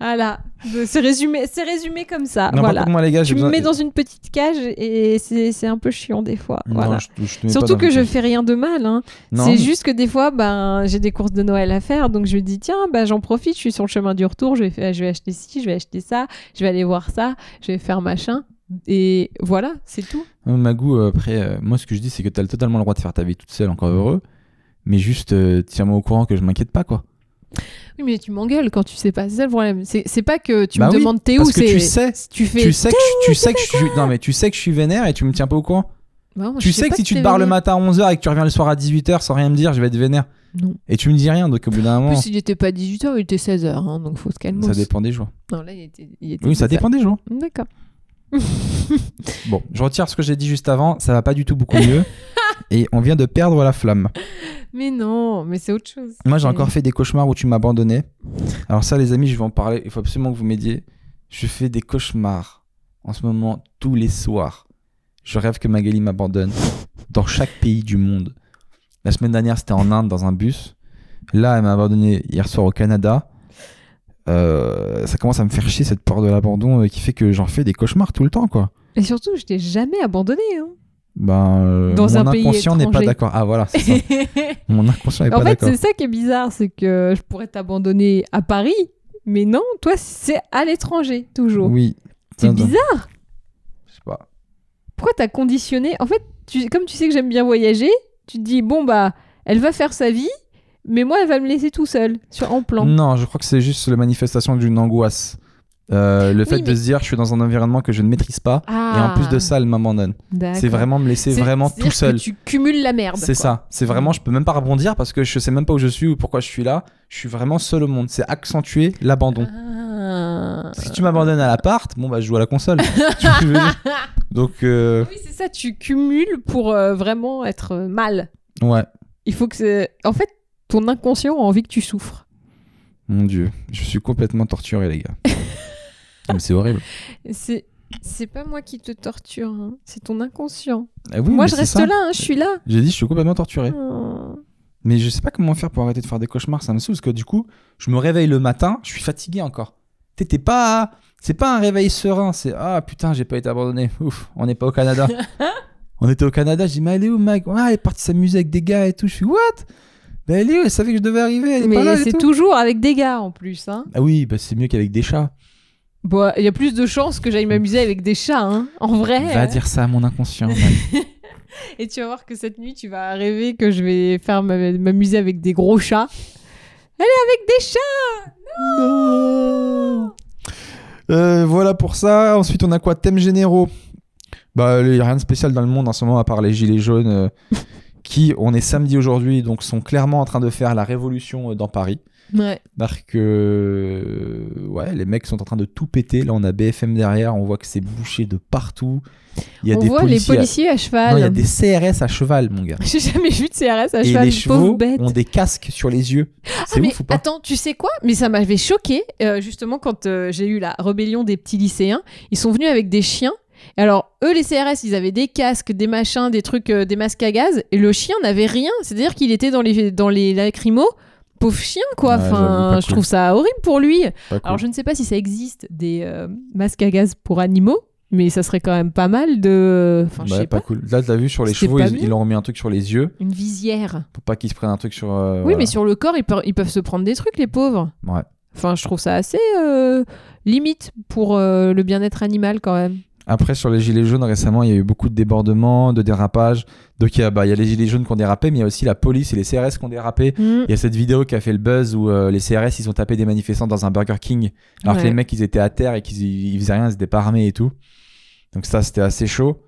Voilà. C'est résumé, c'est résumé comme ça. Voilà. moi, les gars, j'ai Tu me besoin- mets dans une petite cage et c'est un peu chiant des fois. Non, voilà. je je Surtout que je fais rien de mal. Hein. C'est juste que des fois, ben, j'ai des courses de Noël à faire, donc je me dis tiens, ben, j'en profite, je suis sur le chemin du retour, je vais, faire- je vais acheter ci, je vais acheter ça, je vais aller voir ça, je vais faire machin. Et voilà, c'est tout. Euh, Magou, euh, après, euh, moi, ce que je dis, c'est que t'as totalement le droit de faire ta vie toute seule, encore heureux. Mais juste, euh, tiens-moi au courant que je m'inquiète pas, quoi. Oui, mais tu m'engueules quand tu sais pas, c'est ça le problème. C'est pas que tu Bah me oui, demandes t'es où, Parce que tu sais, tu fais. tu sais que, tu sais que je suis, non mais tu sais que je suis vénère et tu me tiens pas au courant. Bah, moi, tu sais que si tu te barres le matin à 11h et que tu reviens le soir à 18h sans rien me dire, je vais être vénère. Non. Et tu me dis rien, donc au bout d'un En moment, plus, il était pas 18h, il était 16h, hein, donc faut se calmer. ça dépend des jours. Non, là, il était. il était Oui, ça 16h. dépend des jours. D'accord. Bon, je retire ce que j'ai dit juste avant, ça va pas du tout beaucoup mieux. et on vient de perdre la flamme. Mais non, mais c'est autre chose. Moi, j'ai encore fait des cauchemars où tu m'as abandonné. Alors ça, les amis, je vais en parler. Il faut absolument que vous m'aidiez. Je fais des cauchemars en ce moment tous les soirs. Je rêve que Magali m'abandonne dans chaque pays du monde. La semaine dernière, c'était en Inde dans un bus. Là, elle m'a abandonné hier soir au Canada. Euh, ça commence à me faire chier cette peur de l'abandon euh, qui fait que j'en fais des cauchemars tout le temps, quoi. Et surtout, je t'ai jamais abandonné. Hein. Ben, euh, Dans mon un pays inconscient n'est pas d'accord. Ah voilà, c'est ça. mon inconscient n'est en pas fait, d'accord. c'est ça qui est bizarre, c'est que je pourrais t'abandonner à Paris, mais non, toi, c'est à l'étranger, toujours. Oui. c'est bizarre. Je sais pas. Pourquoi t'as conditionné? En fait, tu, comme tu sais que j'aime bien voyager, tu te dis, bon, bah, elle va faire sa vie, mais moi, elle va me laisser tout seul, sur, en plan. Non, je crois que c'est juste la manifestation d'une angoisse. Euh, le fait de se dire je suis dans un environnement que je ne maîtrise pas et en plus de ça elle m'abandonne. C'est Ah. Vraiment me laisser vraiment tout seul. que tu cumules la merde. C'est ça. C'est vraiment je peux même pas rebondir parce que je sais même pas où je suis ou pourquoi je suis là. Je suis vraiment seul au monde. C'est accentuer l'abandon. Ah. Si tu m'abandonnes à l'appart, bon bah je joue à la console. Donc euh, Oui, c'est ça, tu cumules pour euh, vraiment être euh, mal. ouais, Il faut que. En fait, ton inconscient a envie que tu souffres. mon dieu, je suis complètement torturé les gars. Mais c'est horrible. C'est... C'est pas moi qui te torture, hein. c'est ton inconscient. Ah oui, moi, je reste ça. là, hein, je suis là. J'ai dit je suis complètement torturé. Oh. Mais je sais pas comment faire pour arrêter de faire des cauchemars, ça me saoule parce que du coup, je me réveille le matin, je suis fatigué encore. T'es pas. c'est pas un réveil serein, c'est ah putain, j'ai pas été abandonné. Ouf, on n'est pas au Canada. on était au Canada, je dis mais elle est où, mec Ouais, elle est partie s'amuser avec des gars et tout. Je suis what? Ben elle est où? Elle savait que je devais arriver. Elle est Mais c'est toujours avec des gars en plus. Hein. Ah oui, bah c'est mieux qu'avec des chats. Bon, il y a plus de chances que j'aille m'amuser avec des chats, hein. En vrai. Va euh. dire ça à mon inconscient. Et tu vas voir que cette nuit, tu vas rêver que je vais faire m'amuser avec des gros chats. Elle est avec des chats Non. Euh, voilà pour ça. Ensuite, on a quoi? Thèmes généraux. Bah, il n'y a rien de spécial dans le monde en ce moment à part les gilets jaunes euh, qui, on est samedi aujourd'hui, donc sont clairement en train de faire la révolution euh, dans Paris. Ouais. Parce que euh, ouais, les mecs sont en train de tout péter. Là, on a BFM derrière, on voit que c'est bouché de partout. Il y a On des voit policiers. les policiers à à- cheval. Non, il y a des CRS à cheval, mon gars. J'ai jamais vu de CRS à Et cheval, les pauvre chevaux bête. ont des casques sur les yeux. C'est Ah, mais ouf ou pas Attends, tu sais quoi? Mais ça m'avait choqué, euh, justement, quand euh, j'ai eu la rébellion des petits lycéens. Ils sont venus avec des chiens. Et alors, eux, les CRS, ils avaient des casques, des machins, des trucs, euh, des masques à gaz. Et le chien n'avait rien. C'est-à-dire qu'il était dans les, dans les lacrymos. Pauvre chien, quoi. Ouais, enfin, je cool. trouve ça horrible pour lui. Pas cool. Alors, je ne sais pas si ça existe des euh, masques à gaz pour animaux. Mais ça serait quand même pas mal de. Enfin, je Ouais, sais pas pas. cool. Là, t'as vu sur les chevaux, ils, ils ont mis un truc sur les yeux Une visière. pour pas qu'ils se prennent un truc sur. euh, Oui, voilà. mais sur le corps, ils, peuvent- ils peuvent se prendre des trucs, les pauvres. Ouais. Enfin, je trouve ça assez euh, limite pour le bien-être animal quand même. Après, sur les gilets jaunes, récemment, il y a eu beaucoup de débordements, de dérapages. Donc, il y, a, bah, il y a les gilets jaunes qui ont dérapé, mais il y a aussi la police et les CRS qui ont dérapé. Il y a cette vidéo qui a fait le buzz où euh, les CRS ils ont tapé des manifestants dans un Burger King alors que les mecs ils étaient à terre et qu'ils ils faisaient rien, ils étaient pas armés et tout. Donc ça c'était assez chaud.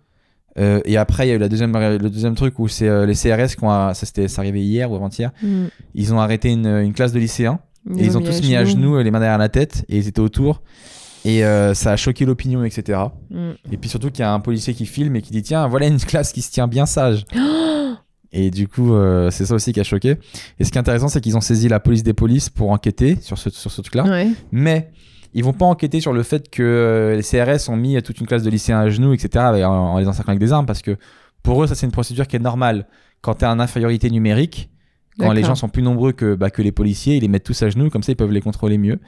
Euh, et après il y a eu la deuxième, le deuxième truc où c'est euh, les CRS qui ont ça c'était arrivé hier ou avant-hier. Mm. Ils ont arrêté une, une classe de lycéens et ils ont mis tous mis à genoux les mains derrière la tête et ils étaient autour. Et euh, ça a choqué l'opinion, etc. Mm. Et puis surtout qu'il y a un policier qui filme et qui dit tiens voilà une classe qui se tient bien sage. Et du coup, euh, c'est ça aussi qui a choqué. Et ce qui est intéressant, c'est qu'ils ont saisi la police des polices pour enquêter sur ce, sur ce truc-là. Ouais. Mais ils vont pas enquêter sur le fait que euh, les CRS ont mis toute une classe de lycéens à genoux, etc., en, en les encerclant avec des armes, parce que pour eux, ça, c'est une procédure qui est normale. Quand tu es en infériorité numérique, quand les gens sont plus nombreux que, bah, que les policiers, ils les mettent tous à genoux, comme ça, ils peuvent les contrôler mieux.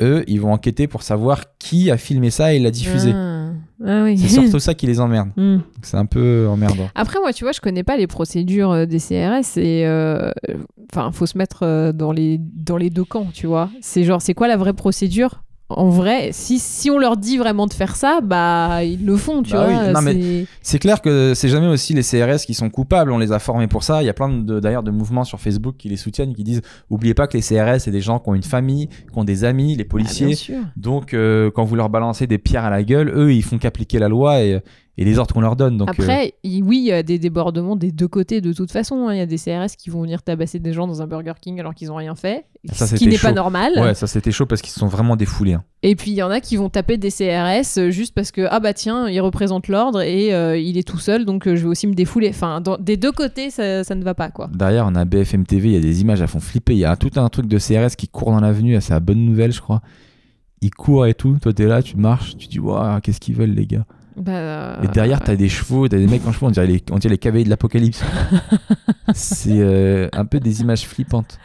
Eux, ils vont enquêter pour savoir qui a filmé ça et l'a diffusé. Ah, Ah oui. C'est surtout ça qui les emmerde. Mm. Donc, C'est un peu emmerdant. Après, moi, tu vois, je connais pas les procédures euh, des CRS et. euh, Enfin, faut se mettre euh, dans, les, dans les deux camps, tu vois. C'est genre, c'est quoi la vraie procédure? En vrai, si, si on leur dit vraiment de faire ça, bah, ils le font, tu Bah oui, vois. mais- c'est- clair que c'est jamais aussi les CRS qui sont coupables, on les a formés pour ça. Il y a plein de- d'ailleurs de mouvements sur Facebook qui les soutiennent, qui disent oubliez pas que les CRS, c'est des gens qui ont une famille, qui ont des amis, les Ah, policiers. bien sûr. Donc euh, quand vous leur balancez des pierres à la gueule, eux, ils font qu'appliquer la loi et, et les ordres qu'on leur donne. Donc, euh, Après, oui, il y a des débordements des deux côtés de toute façon. hein. Il y a des CRS qui vont venir tabasser des gens dans un Burger King alors qu'ils n'ont rien fait, Ça, ce qui n'est pas normal. ouais, ça c'était chaud parce qu'ils se sont vraiment défoulés. hein. Et puis il y en a qui vont taper des CRS euh, juste parce que ah bah tiens, il représente l'ordre et euh, il est tout seul, donc euh, je vais aussi me défouler. Enfin, dans- des deux côtés, ça, ça ne va pas quoi. Derrière, on a BFM TV, il y a des images à font flipper. Il y a tout un truc de CRS qui court dans l'avenue, c'est la bonne nouvelle, je crois. Ils courent et tout. Toi, t'es là, tu marches, tu dis, waouh, qu'est-ce qu'ils veulent, les gars. Bah, Et derrière, t'as des chevaux, t'as des mecs en chevaux, on dirait les, on dirait les cavaliers de l'apocalypse. c'est euh, un peu des images flippantes.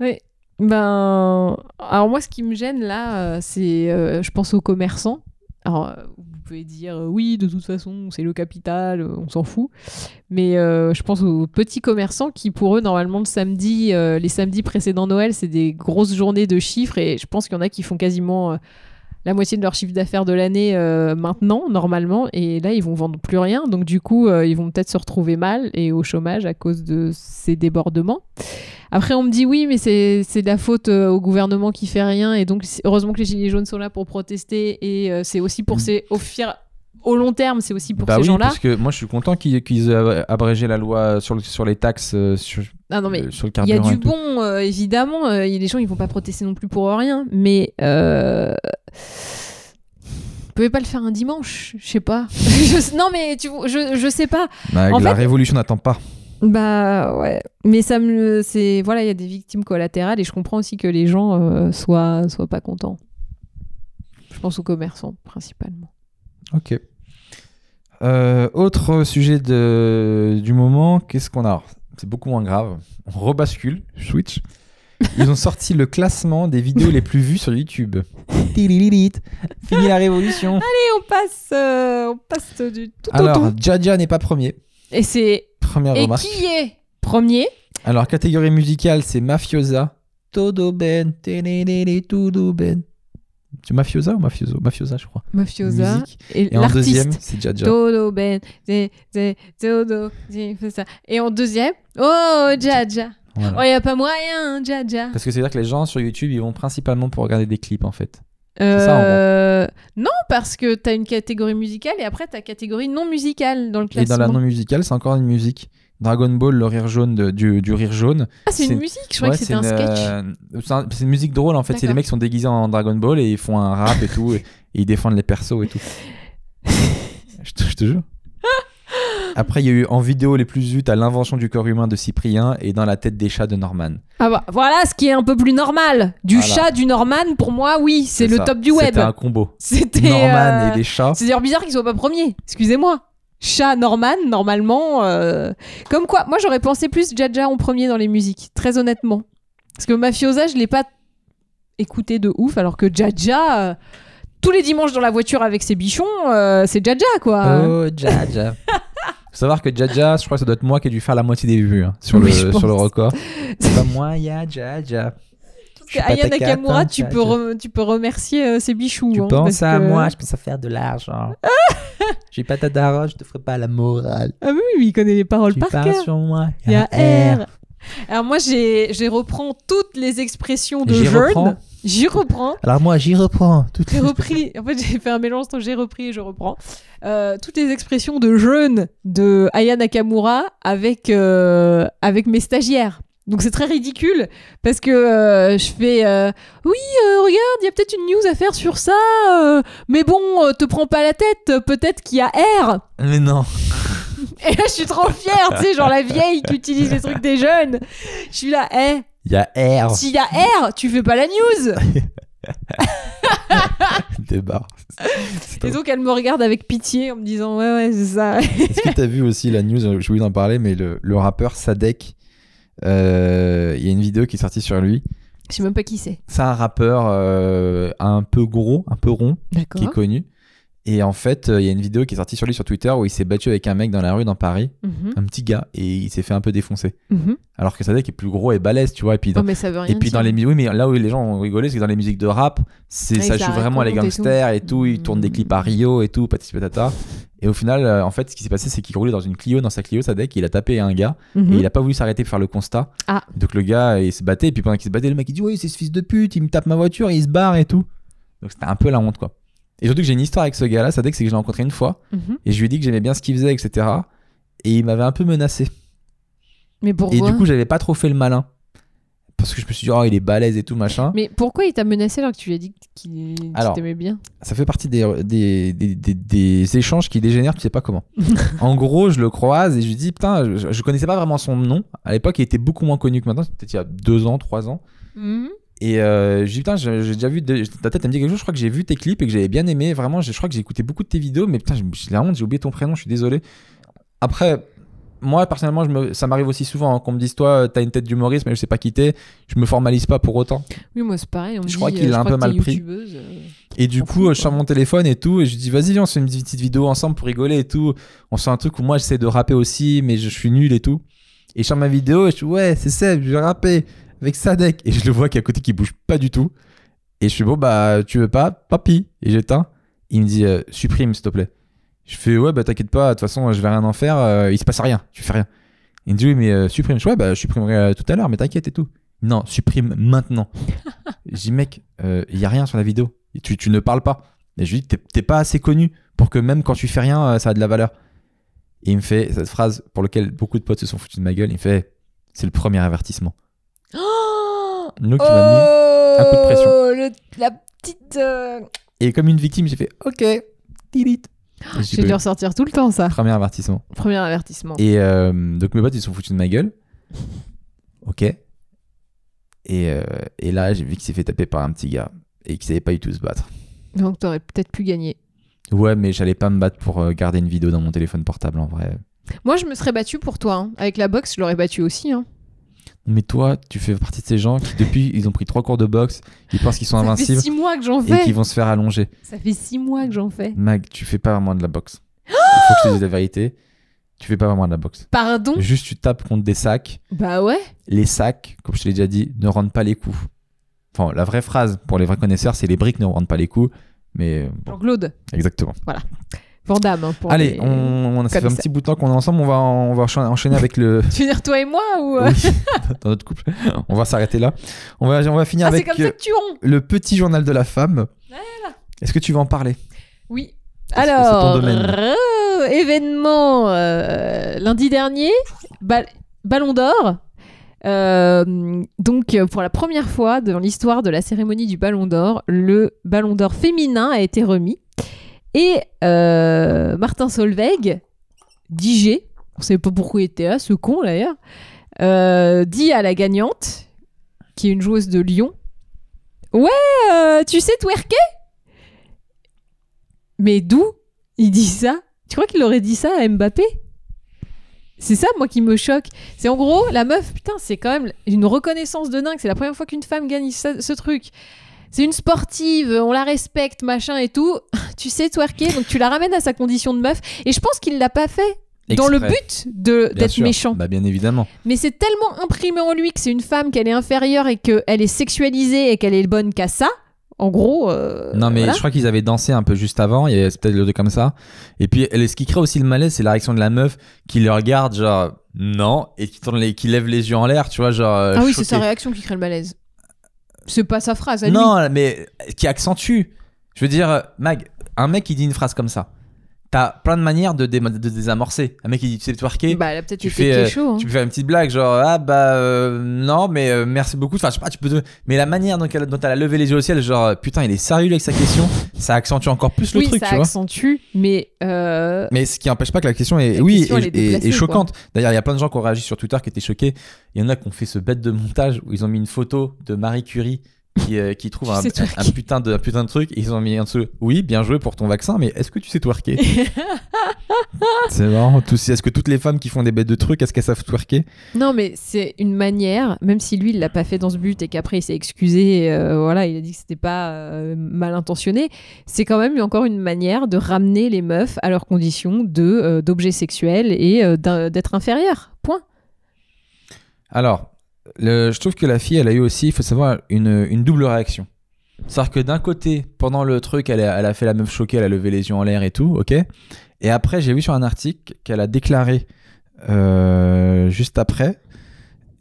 Oui. Ben, alors moi, ce qui me gêne là, euh, c'est, euh, je pense aux commerçants. Alors, euh, vous pouvez dire, euh, oui, de toute façon, c'est le capital, euh, on s'en fout. Mais euh, je pense aux petits commerçants qui, pour eux, normalement, le samedi, euh, les samedis précédents Noël, c'est des grosses journées de chiffres. Et je pense qu'il y en a qui font quasiment euh, la moitié de leur chiffre d'affaires de l'année euh, maintenant, normalement. Et là, ils vont vendre plus rien. Donc, du coup, euh, ils vont peut-être se retrouver mal et au chômage à cause de ces débordements. Après, on me dit oui, mais c'est de la faute euh, au gouvernement qui fait rien. Et donc, heureusement que les Gilets jaunes sont là pour protester. Et c'est aussi pour Mm. ces. Au, fier- au long terme, c'est aussi pour bah ces oui, gens-là. parce que moi, je suis content qu'ils qu'ils aient abrégé la loi sur, le- sur les taxes euh, sur, Ah non, mais euh, sur le il y a carburant. du bon, euh, évidemment. euh, y a les gens, ils vont pas protester non plus pour rien. Mais. Euh... Vous pouvez pas le faire un dimanche, je sais pas. Je- non mais tu je, je sais pas. Bah, En la fait- révolution n'attend pas. Bah ouais, mais ça me c'est voilà, il y a des victimes collatérales et je comprends aussi que les gens euh, soient soient pas contents. Je pense aux commerçants principalement. Ok. Euh, autre sujet de, du moment, qu'est-ce qu'on a C'est beaucoup moins grave. On rebascule, switch. Ils ont sorti le classement des vidéos les plus vues sur YouTube. Fini la révolution. Et on passe, euh, on passe du tout au Alors, tout. Jaja n'est pas premier. Et c'est Première et remarque. qui est premier? Alors, catégorie musicale, c'est Mafiosa. Todo ben, todo ben. Tu Mafiosa ou Mafioso? Mafiosa, je crois. Mafiosa Musique. et, Et en deuxième, c'est Jaja. Todo ben, todo, c'est. Et en deuxième, oh Jaja. Voilà. Oh y a pas moyen, Jaja. Parce que c'est-à-dire que les gens sur YouTube, ils vont principalement pour regarder des clips, en fait. ça, en Euh, non, parce que t'as une catégorie musicale et après t'as catégorie non musicale dans le Et classement. dans la non musicale, c'est encore une musique. Dragon Ball, le rire jaune de- du, du rire jaune. ah, c'est une musique, je Ouais, que c'était un sketch. euh, c'est un- c'est une musique drôle en fait. C'est les mecs qui sont déguisés en Dragon Ball et ils font un rap et tout. Et, et ils défendent les persos et tout. je, te, je te jure. Après, il y a eu en vidéo les plus vues, t'as l'invention du corps humain de Cyprien et dans la tête des chats de Norman. Ah bah voilà ce qui est un peu plus normal. Du Voilà. chat, du Norman, pour moi, oui, c'est le ça. top du web. C'était un combo. C'était. Norman euh, et les chats. C'est d'ailleurs bizarre qu'ils soient pas premiers. Excusez-moi. Chat Norman, normalement. euh, Comme quoi, moi j'aurais pensé plus Jaja en premier dans les musiques, très honnêtement. Parce que Mafiosa, je l'ai pas écouté de ouf, alors que Jaja, euh, tous les dimanches dans la voiture avec ses bichons, euh, c'est Jaja quoi. Oh, Jaja. Faut savoir que Jaja, je crois que ça doit être moi qui ai dû faire la moitié des vues hein, sur, Oui, le, je pense. sur le record. C'est pas moi, il y a Jaja. Parce que Aya Nakamura, tu peux, re- tu peux remercier euh, ses bichous. Tu hein, penses parce à que- moi, je pense à faire de l'argent. J'ai pas ta daronne, je te ferai pas la morale. Ah oui, oui, il connaît les paroles Tu par cœur. sur moi. Il y a R. Alors moi, j'ai, reprends toutes les expressions de reprends. J'y reprends. Alors moi, j'y reprends. Toutes J'ai repris. En fait, j'ai fait un mélange entre j'ai repris et je reprends. Euh, toutes les expressions de jeunes de Aya Nakamura avec, euh, avec mes stagiaires. Donc c'est très ridicule parce que euh, je fais euh, oui euh, regarde il y a peut-être une news à faire sur ça mais bon te prends pas la tête peut-être qu'il y a R Mais non. et là je suis trop fière tu sais genre la vieille qui utilise les trucs des jeunes je suis là eh Il y a R. s'il y a R tu fais pas la news Débarre. et donc elle me regarde avec pitié en me disant ouais ouais c'est ça Est-ce que t'as vu aussi la news Je voulais en parler, mais le, le rappeur Sadek, il y a une vidéo qui est sortie sur lui. je sais même pas qui c'est C'est un rappeur euh, un peu gros, un peu rond, qui est connu. Et en fait, euh, il y a une vidéo qui est sortie sur lui sur Twitter où il s'est battu avec un mec dans la rue dans Paris, Mhm, un petit gars, et il s'est fait un peu défoncer. mhm. Alors que Sadek est plus gros et balèze, tu vois. Et puis dans, Oh, mais ça veut rien et puis dans les musiques, oui, mais là où les gens ont rigolé, c'est que dans les musiques de rap, c'est ça joue vraiment à les raconte et tout. gangsters et tout. Ils tournent des clips à. Rio et tout, patati patata. Et au final, euh, en fait, ce qui s'est passé, c'est qu'il roulait dans une Clio, dans sa Clio, Sadek, il a tapé un gars Mhm. et il a pas voulu s'arrêter pour faire le constat. Ah. Donc le gars, il se battait, et puis pendant qu'il se battait, le mec il dit Oui, c'est ce fils de pute, il me tape ma voiture, il se barre et tout. Donc c'était un peu la honte, quoi. Et surtout que j'ai une histoire avec ce gars-là, Sadek, c'est que je l'ai rencontré une fois Mhm. et je lui ai dit que j'aimais bien ce qu'il faisait, etc. Et il m'avait un peu menacé. mais Et pourquoi du coup, j'avais pas trop fait le malin. Parce que je me suis dit, oh, il est balèze et tout, machin. mais pourquoi il t'a menacé alors que tu lui as dit qu'il t'aimait bien? Ça fait partie des, des, des, des- échanges qui dégénèrent, tu sais pas comment. en gros, je le croise et je lui dis, putain, je, je connaissais pas vraiment son nom. À l'époque, il était beaucoup moins connu que maintenant, c'était peut-être il y a deux ans, trois ans. Mhm. Et euh, je dis, putain, j'ai j'ai déjà vu, de- ta tête, elle me dit quelque chose, je crois que j'ai vu tes clips et que j'avais bien aimé. Vraiment, je crois que j'ai écouté beaucoup de tes vidéos, mais putain, j'ai j'ai la honte, j'ai oublié ton prénom, je suis désolé. Après, moi, personnellement, je me, ça m'arrive aussi souvent hein, qu'on me dise, toi, t'as une tête d'humoriste, mais je sais pas quitter. Je me formalise pas pour autant. Oui, moi c'est pareil. On Je crois euh, qu'il l'a un crois peu mal pris. euh. Et du coup, euh, je sors mon téléphone et tout, et je dis, vas-y, viens, on se fait une petite vidéo ensemble pour rigoler et tout. On se fait un truc où moi, j'essaie de rapper aussi, mais je suis nul et tout. Et je sors ma vidéo et je suis, ouais, c'est Seb, je vais rapper avec Sadek. Et je le vois qu'à côté, qui bouge pas du tout. Et je suis, bon, bah, tu veux pas, papy Et j'éteins. Il me dit, euh, supprime, s'il te plaît. Je fais, ouais, bah, t'inquiète pas, de toute façon, je vais rien en faire, euh, il se passe rien, tu fais rien. Il me dit, oui, mais euh, supprime. Je ouais, bah, je supprimerai tout à l'heure, mais t'inquiète et tout. Non, supprime maintenant. je dis, mec, il y a rien sur la vidéo. Tu, tu ne parles pas. Et je lui dis, t'es- pas assez connu pour que même quand tu fais rien, ça a de la valeur. Et il me fait cette phrase pour laquelle beaucoup de potes se sont foutus de ma gueule. Il me fait, c'est le premier avertissement. Oh Donc, il m'a mis. un coup de pression. Oh, le- la petite. euh, Et comme une victime, j'ai fait, ok, delete. Et j'ai dû pas eu. ressortir tout le temps ça. Premier avertissement. Premier avertissement. Et euh, donc mes potes ils se sont foutus de ma gueule. Ok. Et, euh, et là j'ai vu qu'il s'est fait taper par un petit gars et qu'il savait pas du tout se battre. Donc t'aurais peut-être pu gagner. Ouais mais j'allais pas me battre pour euh, garder une vidéo dans mon téléphone portable en vrai. Moi je me serais battu pour toi. hein. Avec la boxe, je l'aurais battu aussi. hein. Mais toi, tu fais partie de ces gens qui, depuis, ils ont pris trois cours de boxe, ils pensent qu'ils sont Ça fait invincibles six mois que j'en et fais. qu'ils vont se faire allonger. Ça fait six mois que j'en fais. Mag, tu fais pas vraiment de la boxe. Il faut que je te dise la vérité. Tu fais pas vraiment de la boxe. Pardon? Juste, tu tapes contre des sacs. Bah ouais. Les sacs, comme je te l'ai déjà dit, ne rendent pas les coups. Enfin, la vraie phrase pour les vrais connaisseurs, c'est les briques ne rendent pas les coups. Mais euh, Jean-Claude. exactement. Vandame. Hein, pour Allez, les- on, on a ça fait un petit bout de temps qu'on est ensemble. On va, on va enchaîner- avec le. Tu veux dire toi et moi ou. euh, Oui, dans notre couple. On va s'arrêter là. On va, on va finir Ah, avec comme ça euh, que tu ronds. le petit journal de la femme. Voilà. Est-ce que tu vas en parler? Oui. Alors, euh, événement euh, lundi dernier, Bal- Ballon d'Or. Euh, donc, euh, pour la première fois dans l'histoire de la cérémonie du Ballon d'Or, le Ballon d'Or féminin a été remis. Et euh, Martin Solveig, DJ, on ne sait pas pourquoi il était là, ce con d'ailleurs, euh, dit à la gagnante, qui est une joueuse de Lyon, Ouais, euh, tu sais twerker? Mais d'où il dit ça? Tu crois qu'il aurait dit ça à Mbappé? C'est ça, moi, qui me choque. C'est en gros, la meuf, putain, c'est quand même une reconnaissance de dingue. C'est la première fois qu'une femme gagne ce truc. C'est une sportive, on la respecte, machin et tout. Tu sais twerker, donc tu la ramènes à sa condition de meuf. Et je pense qu'il l'a pas fait dans le but de- d'être méchant. Bah, bien évidemment. Mais c'est tellement imprimé en lui que c'est une femme, qu'elle est inférieure et qu'elle est sexualisée et qu'elle est bonne qu'à ça. En gros. euh, Non, mais voilà. je crois qu'ils avaient dansé un peu juste avant. Il y peut-être le truc comme ça. Et puis, ce qui crée aussi le malaise, c'est la réaction de la meuf qui le regarde, genre, non, et qui, tourne les, qui lève les yeux en l'air, tu vois, genre. euh, Ah oui, c'est sa réaction qui crée le malaise. C'est pas sa phrase à lui. Non, mais qui accentue. Je veux dire, Mag, un mec qui dit une phrase comme ça, t'as plein de manières de, dé- de désamorcer. Un mec qui dit, tu sais twerker, Bah, peut-être tu fais, euh, pécho, hein. tu peux faire une petite blague, genre, ah bah euh, non, mais euh, merci beaucoup. Enfin, je sais pas, tu peux. te- Mais la manière dont elle, dont elle a levé les yeux au ciel, genre, putain, il est sérieux avec sa question, ça accentue encore plus le oui, truc, ça tu vois. accentue, mais Mais ce qui n'empêche pas que la question est, La oui, question, elle est, est déplacée, est- est choquante. D'ailleurs, il y a plein de gens qui ont réagi sur Twitter qui étaient choqués. Il y en a qui ont fait ce bête de montage où ils ont mis une photo de Marie Curie qui, euh, qui trouve un, putain de, un putain de truc. Et ils ont mis en dessous, oui, bien joué pour ton vaccin, mais est-ce que tu sais twerker? C'est marrant. Est-ce que toutes les femmes qui font des bêtes de trucs, est-ce qu'elles savent twerker? Non, mais c'est une manière, même si lui il l'a pas fait dans ce but et qu'après il s'est excusé, euh, voilà, il a dit que c'était pas euh, mal intentionné. C'est quand même encore une manière de ramener les meufs à leurs conditions de euh, d'objets sexuels et d'être inférieures. Point. Alors, le- je trouve que la fille, elle a eu aussi, il faut savoir, une, une double réaction. C'est-à-dire que d'un côté, pendant le truc, elle a, elle a fait la meuf choquée, elle a levé les yeux en l'air et tout, ok Et après, j'ai vu sur un article qu'elle a déclaré euh, juste après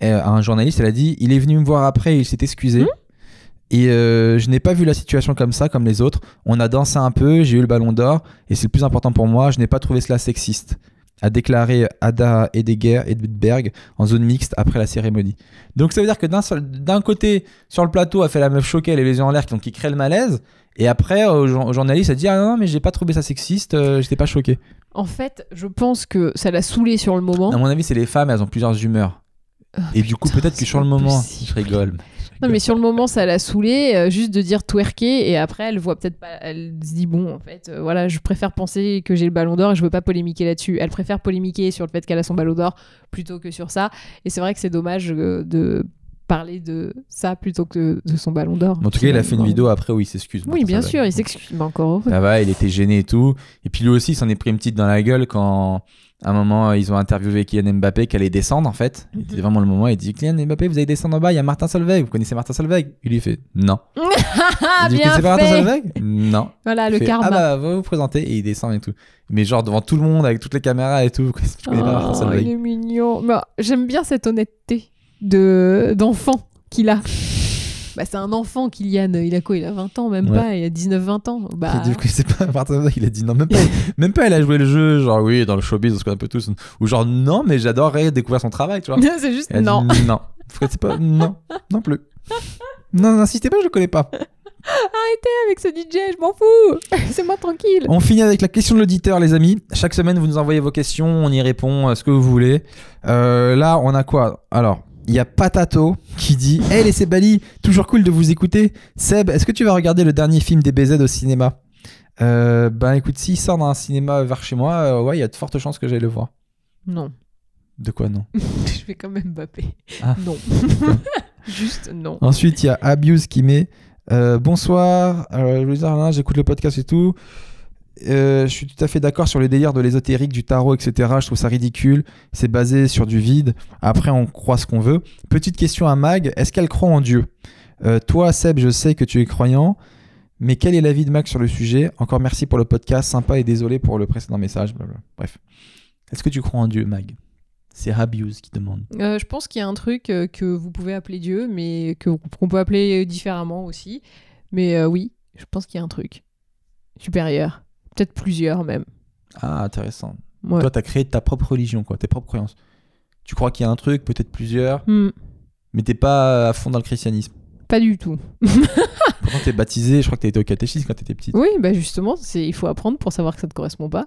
à un journaliste, elle a dit Il est venu me voir après, il s'est excusé. Et euh, je n'ai pas vu la situation comme ça, comme les autres. On a dansé un peu, j'ai eu le ballon d'or, et c'est le plus important pour moi, je n'ai pas trouvé cela sexiste, a déclaré Ada Edegger Edberg en zone mixte après la cérémonie. Donc ça veut dire que d'un côté, sur le plateau, a fait la meuf choquée, elle a les yeux en l'air, donc qui crée le malaise, et après, au, jour- au journaliste, a dit Ah non, non, mais j'ai pas trouvé ça sexiste, euh, j'étais pas choqué. En fait, je pense que ça l'a saoulé sur le moment. À mon avis, c'est les femmes, elles ont plusieurs humeurs. Oh, Et du coup, peut-être que sur le moment, je rigole. Non, mais sur le moment, ça l'a saoulé, euh, juste de dire twerker, et après, elle voit peut-être pas. Elle se dit, bon, en fait, euh, voilà, je préfère penser que j'ai le ballon d'or et je veux pas polémiquer là-dessus. Elle préfère polémiquer sur le fait qu'elle a son ballon d'or plutôt que sur ça. Et c'est vrai que c'est dommage euh, de parler de ça plutôt que de son ballon d'or. En tout cas, il a fait une vidéo après où il s'excuse. Oui, bien sûr, il s'excuse. Mais encore. Ça va, il était gêné et tout. Et puis lui aussi, il s'en est pris une petite dans la gueule quand, à un moment, ils ont interviewé Kylian Mbappé qui allait descendre en fait. Mhm. C'était vraiment le moment. Il dit Kylian Mbappé, vous allez descendre en bas, il y a Martin Solveig. Vous connaissez Martin Solveig? Il lui fait Non. Ah, il dit Vous bien connaissez pas Martin fait Solveig? Non. Voilà, le Il fait, karma. Ah bah, va vous présenter. Et il descend et tout. Mais genre devant tout le monde, avec toutes les caméras et tout. Je connais pas Martin Oh, il Solveig. est mignon. Mais, J'aime bien cette honnêteté de d'enfant qu'il a. Bah, c'est un enfant, Kylian. Il a quoi? Il a 20 ans, même Ouais. pas? Il a 19-20 ans? Bah, Il dit, Vous connaissez pas Martin Solveig Il a dit non, même pas. même pas, elle a joué le jeu. Genre, oui, dans le showbiz, on se connaît un peu tous. Ou genre, non, mais j'adorerais découvrir son travail, tu vois. c'est juste Elle a dit, non. non. Pas Non, non plus. Non, n'insistez pas, je le connais pas. Avec ce DJ, je m'en fous. C'est moi tranquille. On finit avec la question de l'auditeur, les amis. Chaque semaine, vous nous envoyez vos questions, on y répond, euh, ce que vous voulez. Euh, là, on a quoi? Alors, il y a Patato qui dit Hey les Sebali, toujours cool de vous écouter. Seb, est-ce que tu vas regarder le dernier film des BZ au cinéma euh, Ben écoute, s'il sort dans un cinéma vers chez moi, euh, ouais, il y a de fortes chances que j'aille le voir. Non. De quoi non Je vais quand même Mbappé. Ah. Non. Juste non. Ensuite, il y a Abuse qui met euh, Bonsoir, Arlin, j'écoute le podcast et tout. Euh, je suis tout à fait d'accord sur les délires de l'ésotérique, du tarot, etc. Je trouve ça ridicule. C'est basé sur du vide. Après, on croit ce qu'on veut. Petite question à Mag est-ce qu'elle croit en Dieu? Euh, Toi, Seb, je sais que tu es croyant. Mais quel est l'avis de Mag sur le sujet? Encore merci pour le podcast, sympa et désolé pour le précédent message. Bref. Est-ce que tu crois en Dieu, Mag? C'est Abuse qui demande. Euh, je pense qu'il y a un truc que vous pouvez appeler Dieu, mais qu'on peut appeler différemment aussi. Mais oui, je pense qu'il y a un truc supérieur. Peut-être plusieurs même. Ah, intéressant. Ouais. Toi, tu as créé ta propre religion, quoi, tes propres croyances. Tu crois qu'il y a un truc, peut-être plusieurs, Hmm, mais t'es pas à fond dans le christianisme. pas du tout. Pourtant, t'es baptisé, je crois que t'as été au catéchisme quand t'étais petite. Oui, bah justement, c'est il faut apprendre pour savoir que ça ne te correspond pas.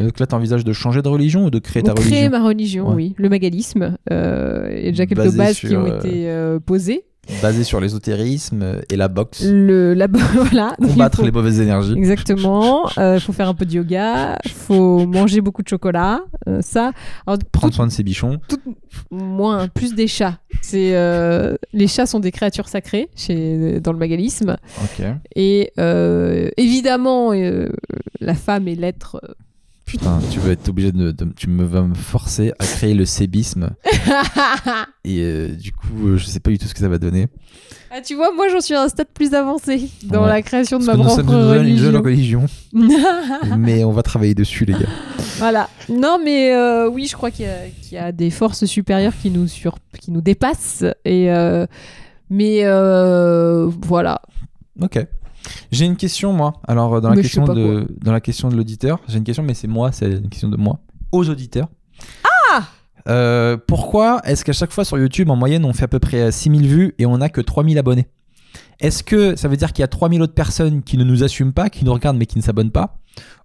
Donc là, t'envisages de changer de religion ou de créer ta créer religion ma religion, Ouais. oui. Le magalisme. euh, Il y a déjà quelques Basé bases qui ont euh, été euh, posées. Basée sur l'ésotérisme et la boxe. Le, la, voilà. Combattre faut- les mauvaises énergies. Exactement. Il faut faire un peu de yoga. faut manger beaucoup de chocolat. euh, ça. Alors, Prendre tout- soin de ses bichons. moins, plus des chats. C'est euh, les chats sont des créatures sacrées chez dans le magalisme. Et euh, évidemment, euh, la femme est l'être. Putain, tu vas être obligé de, de- Tu me vas me forcer à créer le sébisme. Et euh, du coup, euh, je sais pas du tout ce que ça va donner. ah, tu vois, moi, j'en suis à un stade plus avancé dans Ouais. la création de Parce ma que nous sommes propre une jeune, une jeune religion. religion. mais on va travailler dessus, les gars. Voilà. Non, mais euh, oui, je crois qu'il y, y a des forces supérieures qui nous, sur... qui nous dépassent. Et, mais voilà. Ok. J'ai une question, moi. Alors, euh, dans la, Mais question de, dans la question de l'auditeur, j'ai une question, mais c'est moi, c'est une question de moi. Aux auditeurs. Ah Pourquoi est-ce qu'à chaque fois sur YouTube, en moyenne, on fait à peu près 6000 vues et on n'a que 3000 abonnés? Est-ce que ça veut dire qu'il y a 3000 autres personnes qui ne nous assument pas, qui nous regardent mais qui ne s'abonnent pas?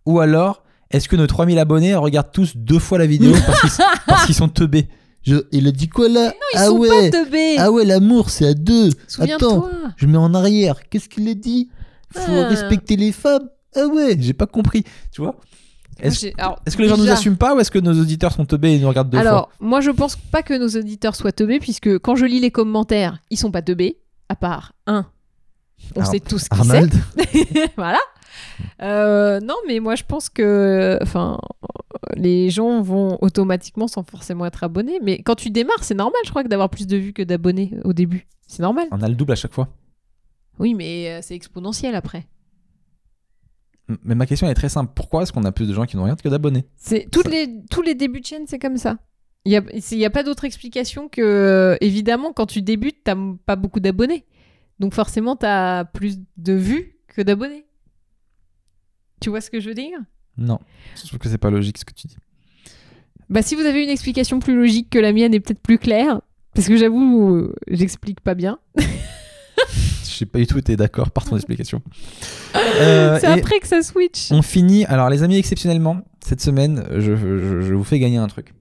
Ou alors, est-ce que nos 3000 abonnés regardent tous deux fois la vidéo parce qu'ils, sont teubés? Je- Il a dit quoi là? Ils Ah sont ouais pas teubés. Ah ouais, l'amour, c'est à deux Attends, Souviens-toi. je mets en arrière. Qu'est-ce qu'il a dit? Faut Ah. respecter les femmes. Ah ouais, j'ai pas compris. Tu vois Est-ce que les gens nous assument pas ou est-ce que nos auditeurs sont teubés et nous regardent deux Alors, moi, je pense pas que nos auditeurs soient teubés, puisque quand je lis les commentaires, ils sont pas teubés, à part un. On Alors, sait tous qui c'est. Arnold voilà. Euh, non, mais moi, je pense que, enfin, les gens vont automatiquement sans forcément être abonnés. Mais quand tu démarres, c'est normal, je crois, que d'avoir plus de vues que d'abonnés au début. C'est normal. On a le double à chaque fois. Oui, mais euh, c'est exponentiel après. Mais ma question est très simple. Pourquoi est-ce qu'on a plus de gens qui nous regardent que d'abonnés C'est toutes les tous les débuts de chaîne, c'est comme ça. Il y a a pas d'autre explication que euh, évidemment quand tu débutes, t'as m- pas beaucoup d'abonnés. Donc forcément, t'as plus de vues que d'abonnés. Tu vois ce que je veux dire? Non. Je trouve que c'est pas logique ce que tu dis. Bah si vous avez une explication plus logique que la mienne et peut-être plus claire, parce que j'avoue, j'explique pas bien. Je sais pas du tout été d'accord par ton explication. Euh, c'est après que ça switch. on finit. Alors, les amis, exceptionnellement, cette semaine, je, je- je vous fais gagner un truc.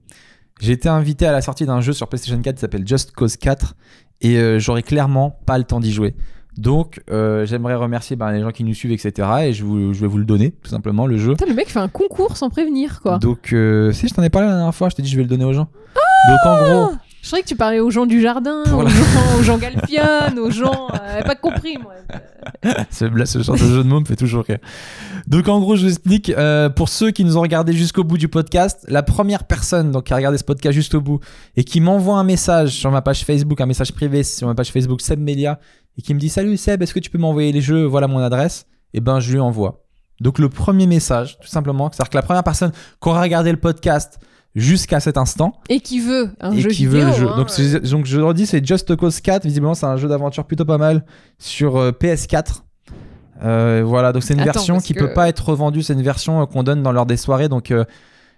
J'ai été invité à la sortie d'un jeu sur PlayStation 4 qui s'appelle Just Cause 4 et euh, j'aurai clairement pas le temps d'y jouer. Donc, euh, j'aimerais remercier ben, les gens qui nous suivent, etc. Et je, vous- je vais vous le donner, tout simplement, le jeu. Putain, le mec fait un concours sans prévenir quoi. Donc, euh, si je t'en ai parlé la dernière fois, je t'ai dit je vais le donner aux gens. Donc, en gros, Je croyais que tu parlais aux gens du jardin, aux, la- gens, aux gens Galpion, aux gens. euh, pas compris moi. ce, là, ce genre de jeu de mots me fait toujours rire. Donc, en gros, je vous explique. euh, pour ceux qui nous ont regardé jusqu'au bout du podcast, la première personne donc, qui a regardé ce podcast jusqu'au bout et qui m'envoie un message sur ma page Facebook, un message privé sur ma page Facebook Seb Melia, et qui me dit Salut Seb, est-ce que tu peux m'envoyer les jeux? Voilà mon adresse. Et ben, je lui envoie. Donc, le premier message, tout simplement, c'est-à-dire que la première personne qui aura regardé le podcast jusqu'à cet instant, Et qui veut un et jeu qui vidéo. veut le jeu. hein, donc, c'est- donc je leur dis, c'est Just Cause 4. Visiblement, c'est un jeu d'aventure plutôt pas mal sur euh, PS4. Euh, voilà, donc c'est une Attends, version qui que- peut pas être revendue. C'est une version euh, qu'on donne dans l'heure des soirées. Donc, il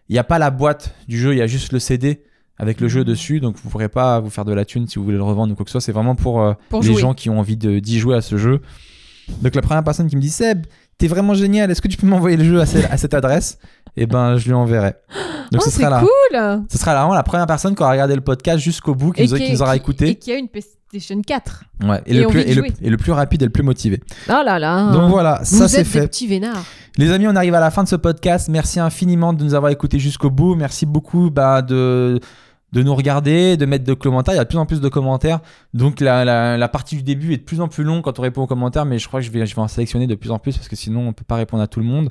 n'y a pas la boîte du jeu, il y a juste le CD avec le Mhm. jeu dessus. Donc, vous pourrez pas vous faire de la thune si vous voulez le revendre ou quoi que ce soit. C'est vraiment pour, Pour les jouer. gens qui ont envie de- d'y jouer à ce jeu. Donc, la première personne qui me dit Seb, t'es vraiment génial. Est-ce que tu peux m'envoyer le jeu à, ce- à cette adresse? Et ben, je lui enverrai. Donc, Oh, ce sera là. cool Ce sera vraiment la première personne qui aura regardé le podcast jusqu'au bout, qui, nous, a- qui nous aura écouté. Et qui a une PlayStation 4. Ouais, et, et le plus, envie de et, le, jouer. et le plus rapide et le plus motivé. Oh là là. Donc voilà, Vous ça c'est fait. petits vénards. Les amis, on arrive à la fin de ce podcast. Merci infiniment de nous avoir écoutés jusqu'au bout. Merci beaucoup bah, de, de nous regarder, de mettre de commentaires. Il y a de plus en plus de commentaires. Donc la, la- la partie du début est de plus en plus longue quand on répond aux commentaires, mais je crois que je vais, je vais en sélectionner de plus en plus parce que sinon on peut pas répondre à tout le monde.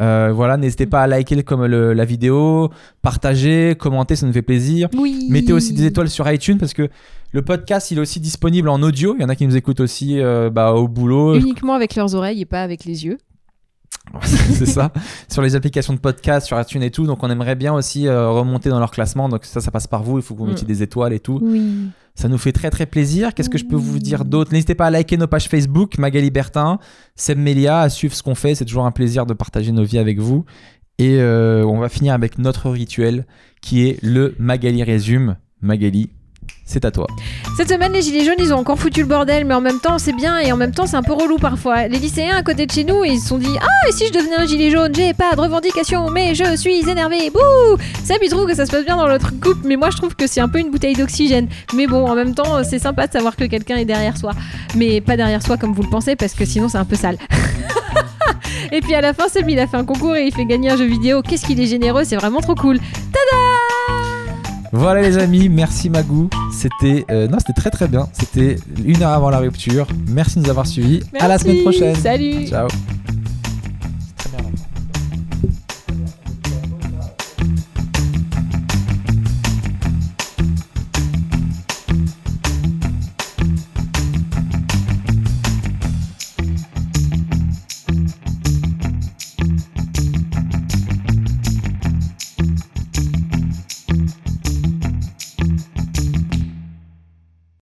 Euh, voilà, n'hésitez pas à liker comme le- la vidéo, partager, commenter, ça nous fait plaisir. Oui. Mettez aussi des étoiles sur iTunes parce que le podcast il est aussi disponible en audio. Il y en a qui nous écoutent aussi euh, bah, au boulot. Uniquement avec leurs oreilles et pas avec les yeux. c'est ça, sur les applications de podcast, sur iTunes et tout. Donc on aimerait bien aussi euh, remonter dans leur classement. Donc ça, ça passe par vous. Il faut que vous Mm. mettiez des étoiles et tout. Oui. Ça nous fait très très plaisir. Qu'est-ce que je peux vous dire d'autre? N'hésitez pas à liker nos pages Facebook, Magali Bertin, Seb Melia, à suivre ce qu'on fait. C'est toujours un plaisir de partager nos vies avec vous. Et euh, on va finir avec notre rituel qui est le Magali résume. Magali, c'est à toi. Cette semaine, les gilets jaunes, ils ont encore foutu le bordel, mais en même temps, c'est bien et en même temps, c'est un peu relou parfois. Les lycéens à côté de chez nous, ils se sont dit Ah, et si je devenais un gilet jaune? J'ai pas de revendication, mais je suis énervé. Bouh Seb, il trouve que ça se passe bien dans notre couple, mais moi, je trouve que c'est un peu une bouteille d'oxygène. Mais bon, en même temps, c'est sympa de savoir que quelqu'un est derrière soi. Mais pas derrière soi comme vous le pensez, parce que sinon, c'est un peu sale. et puis à la fin, Seb, il a fait un concours et il fait gagner un jeu vidéo. Qu'est-ce qu'il est généreux, c'est vraiment trop cool. Voilà les amis, merci Magou. C'était euh, non, c'était très très bien. C'était une heure avant la rupture. Merci de nous avoir suivis. À la semaine prochaine. Salut Ciao.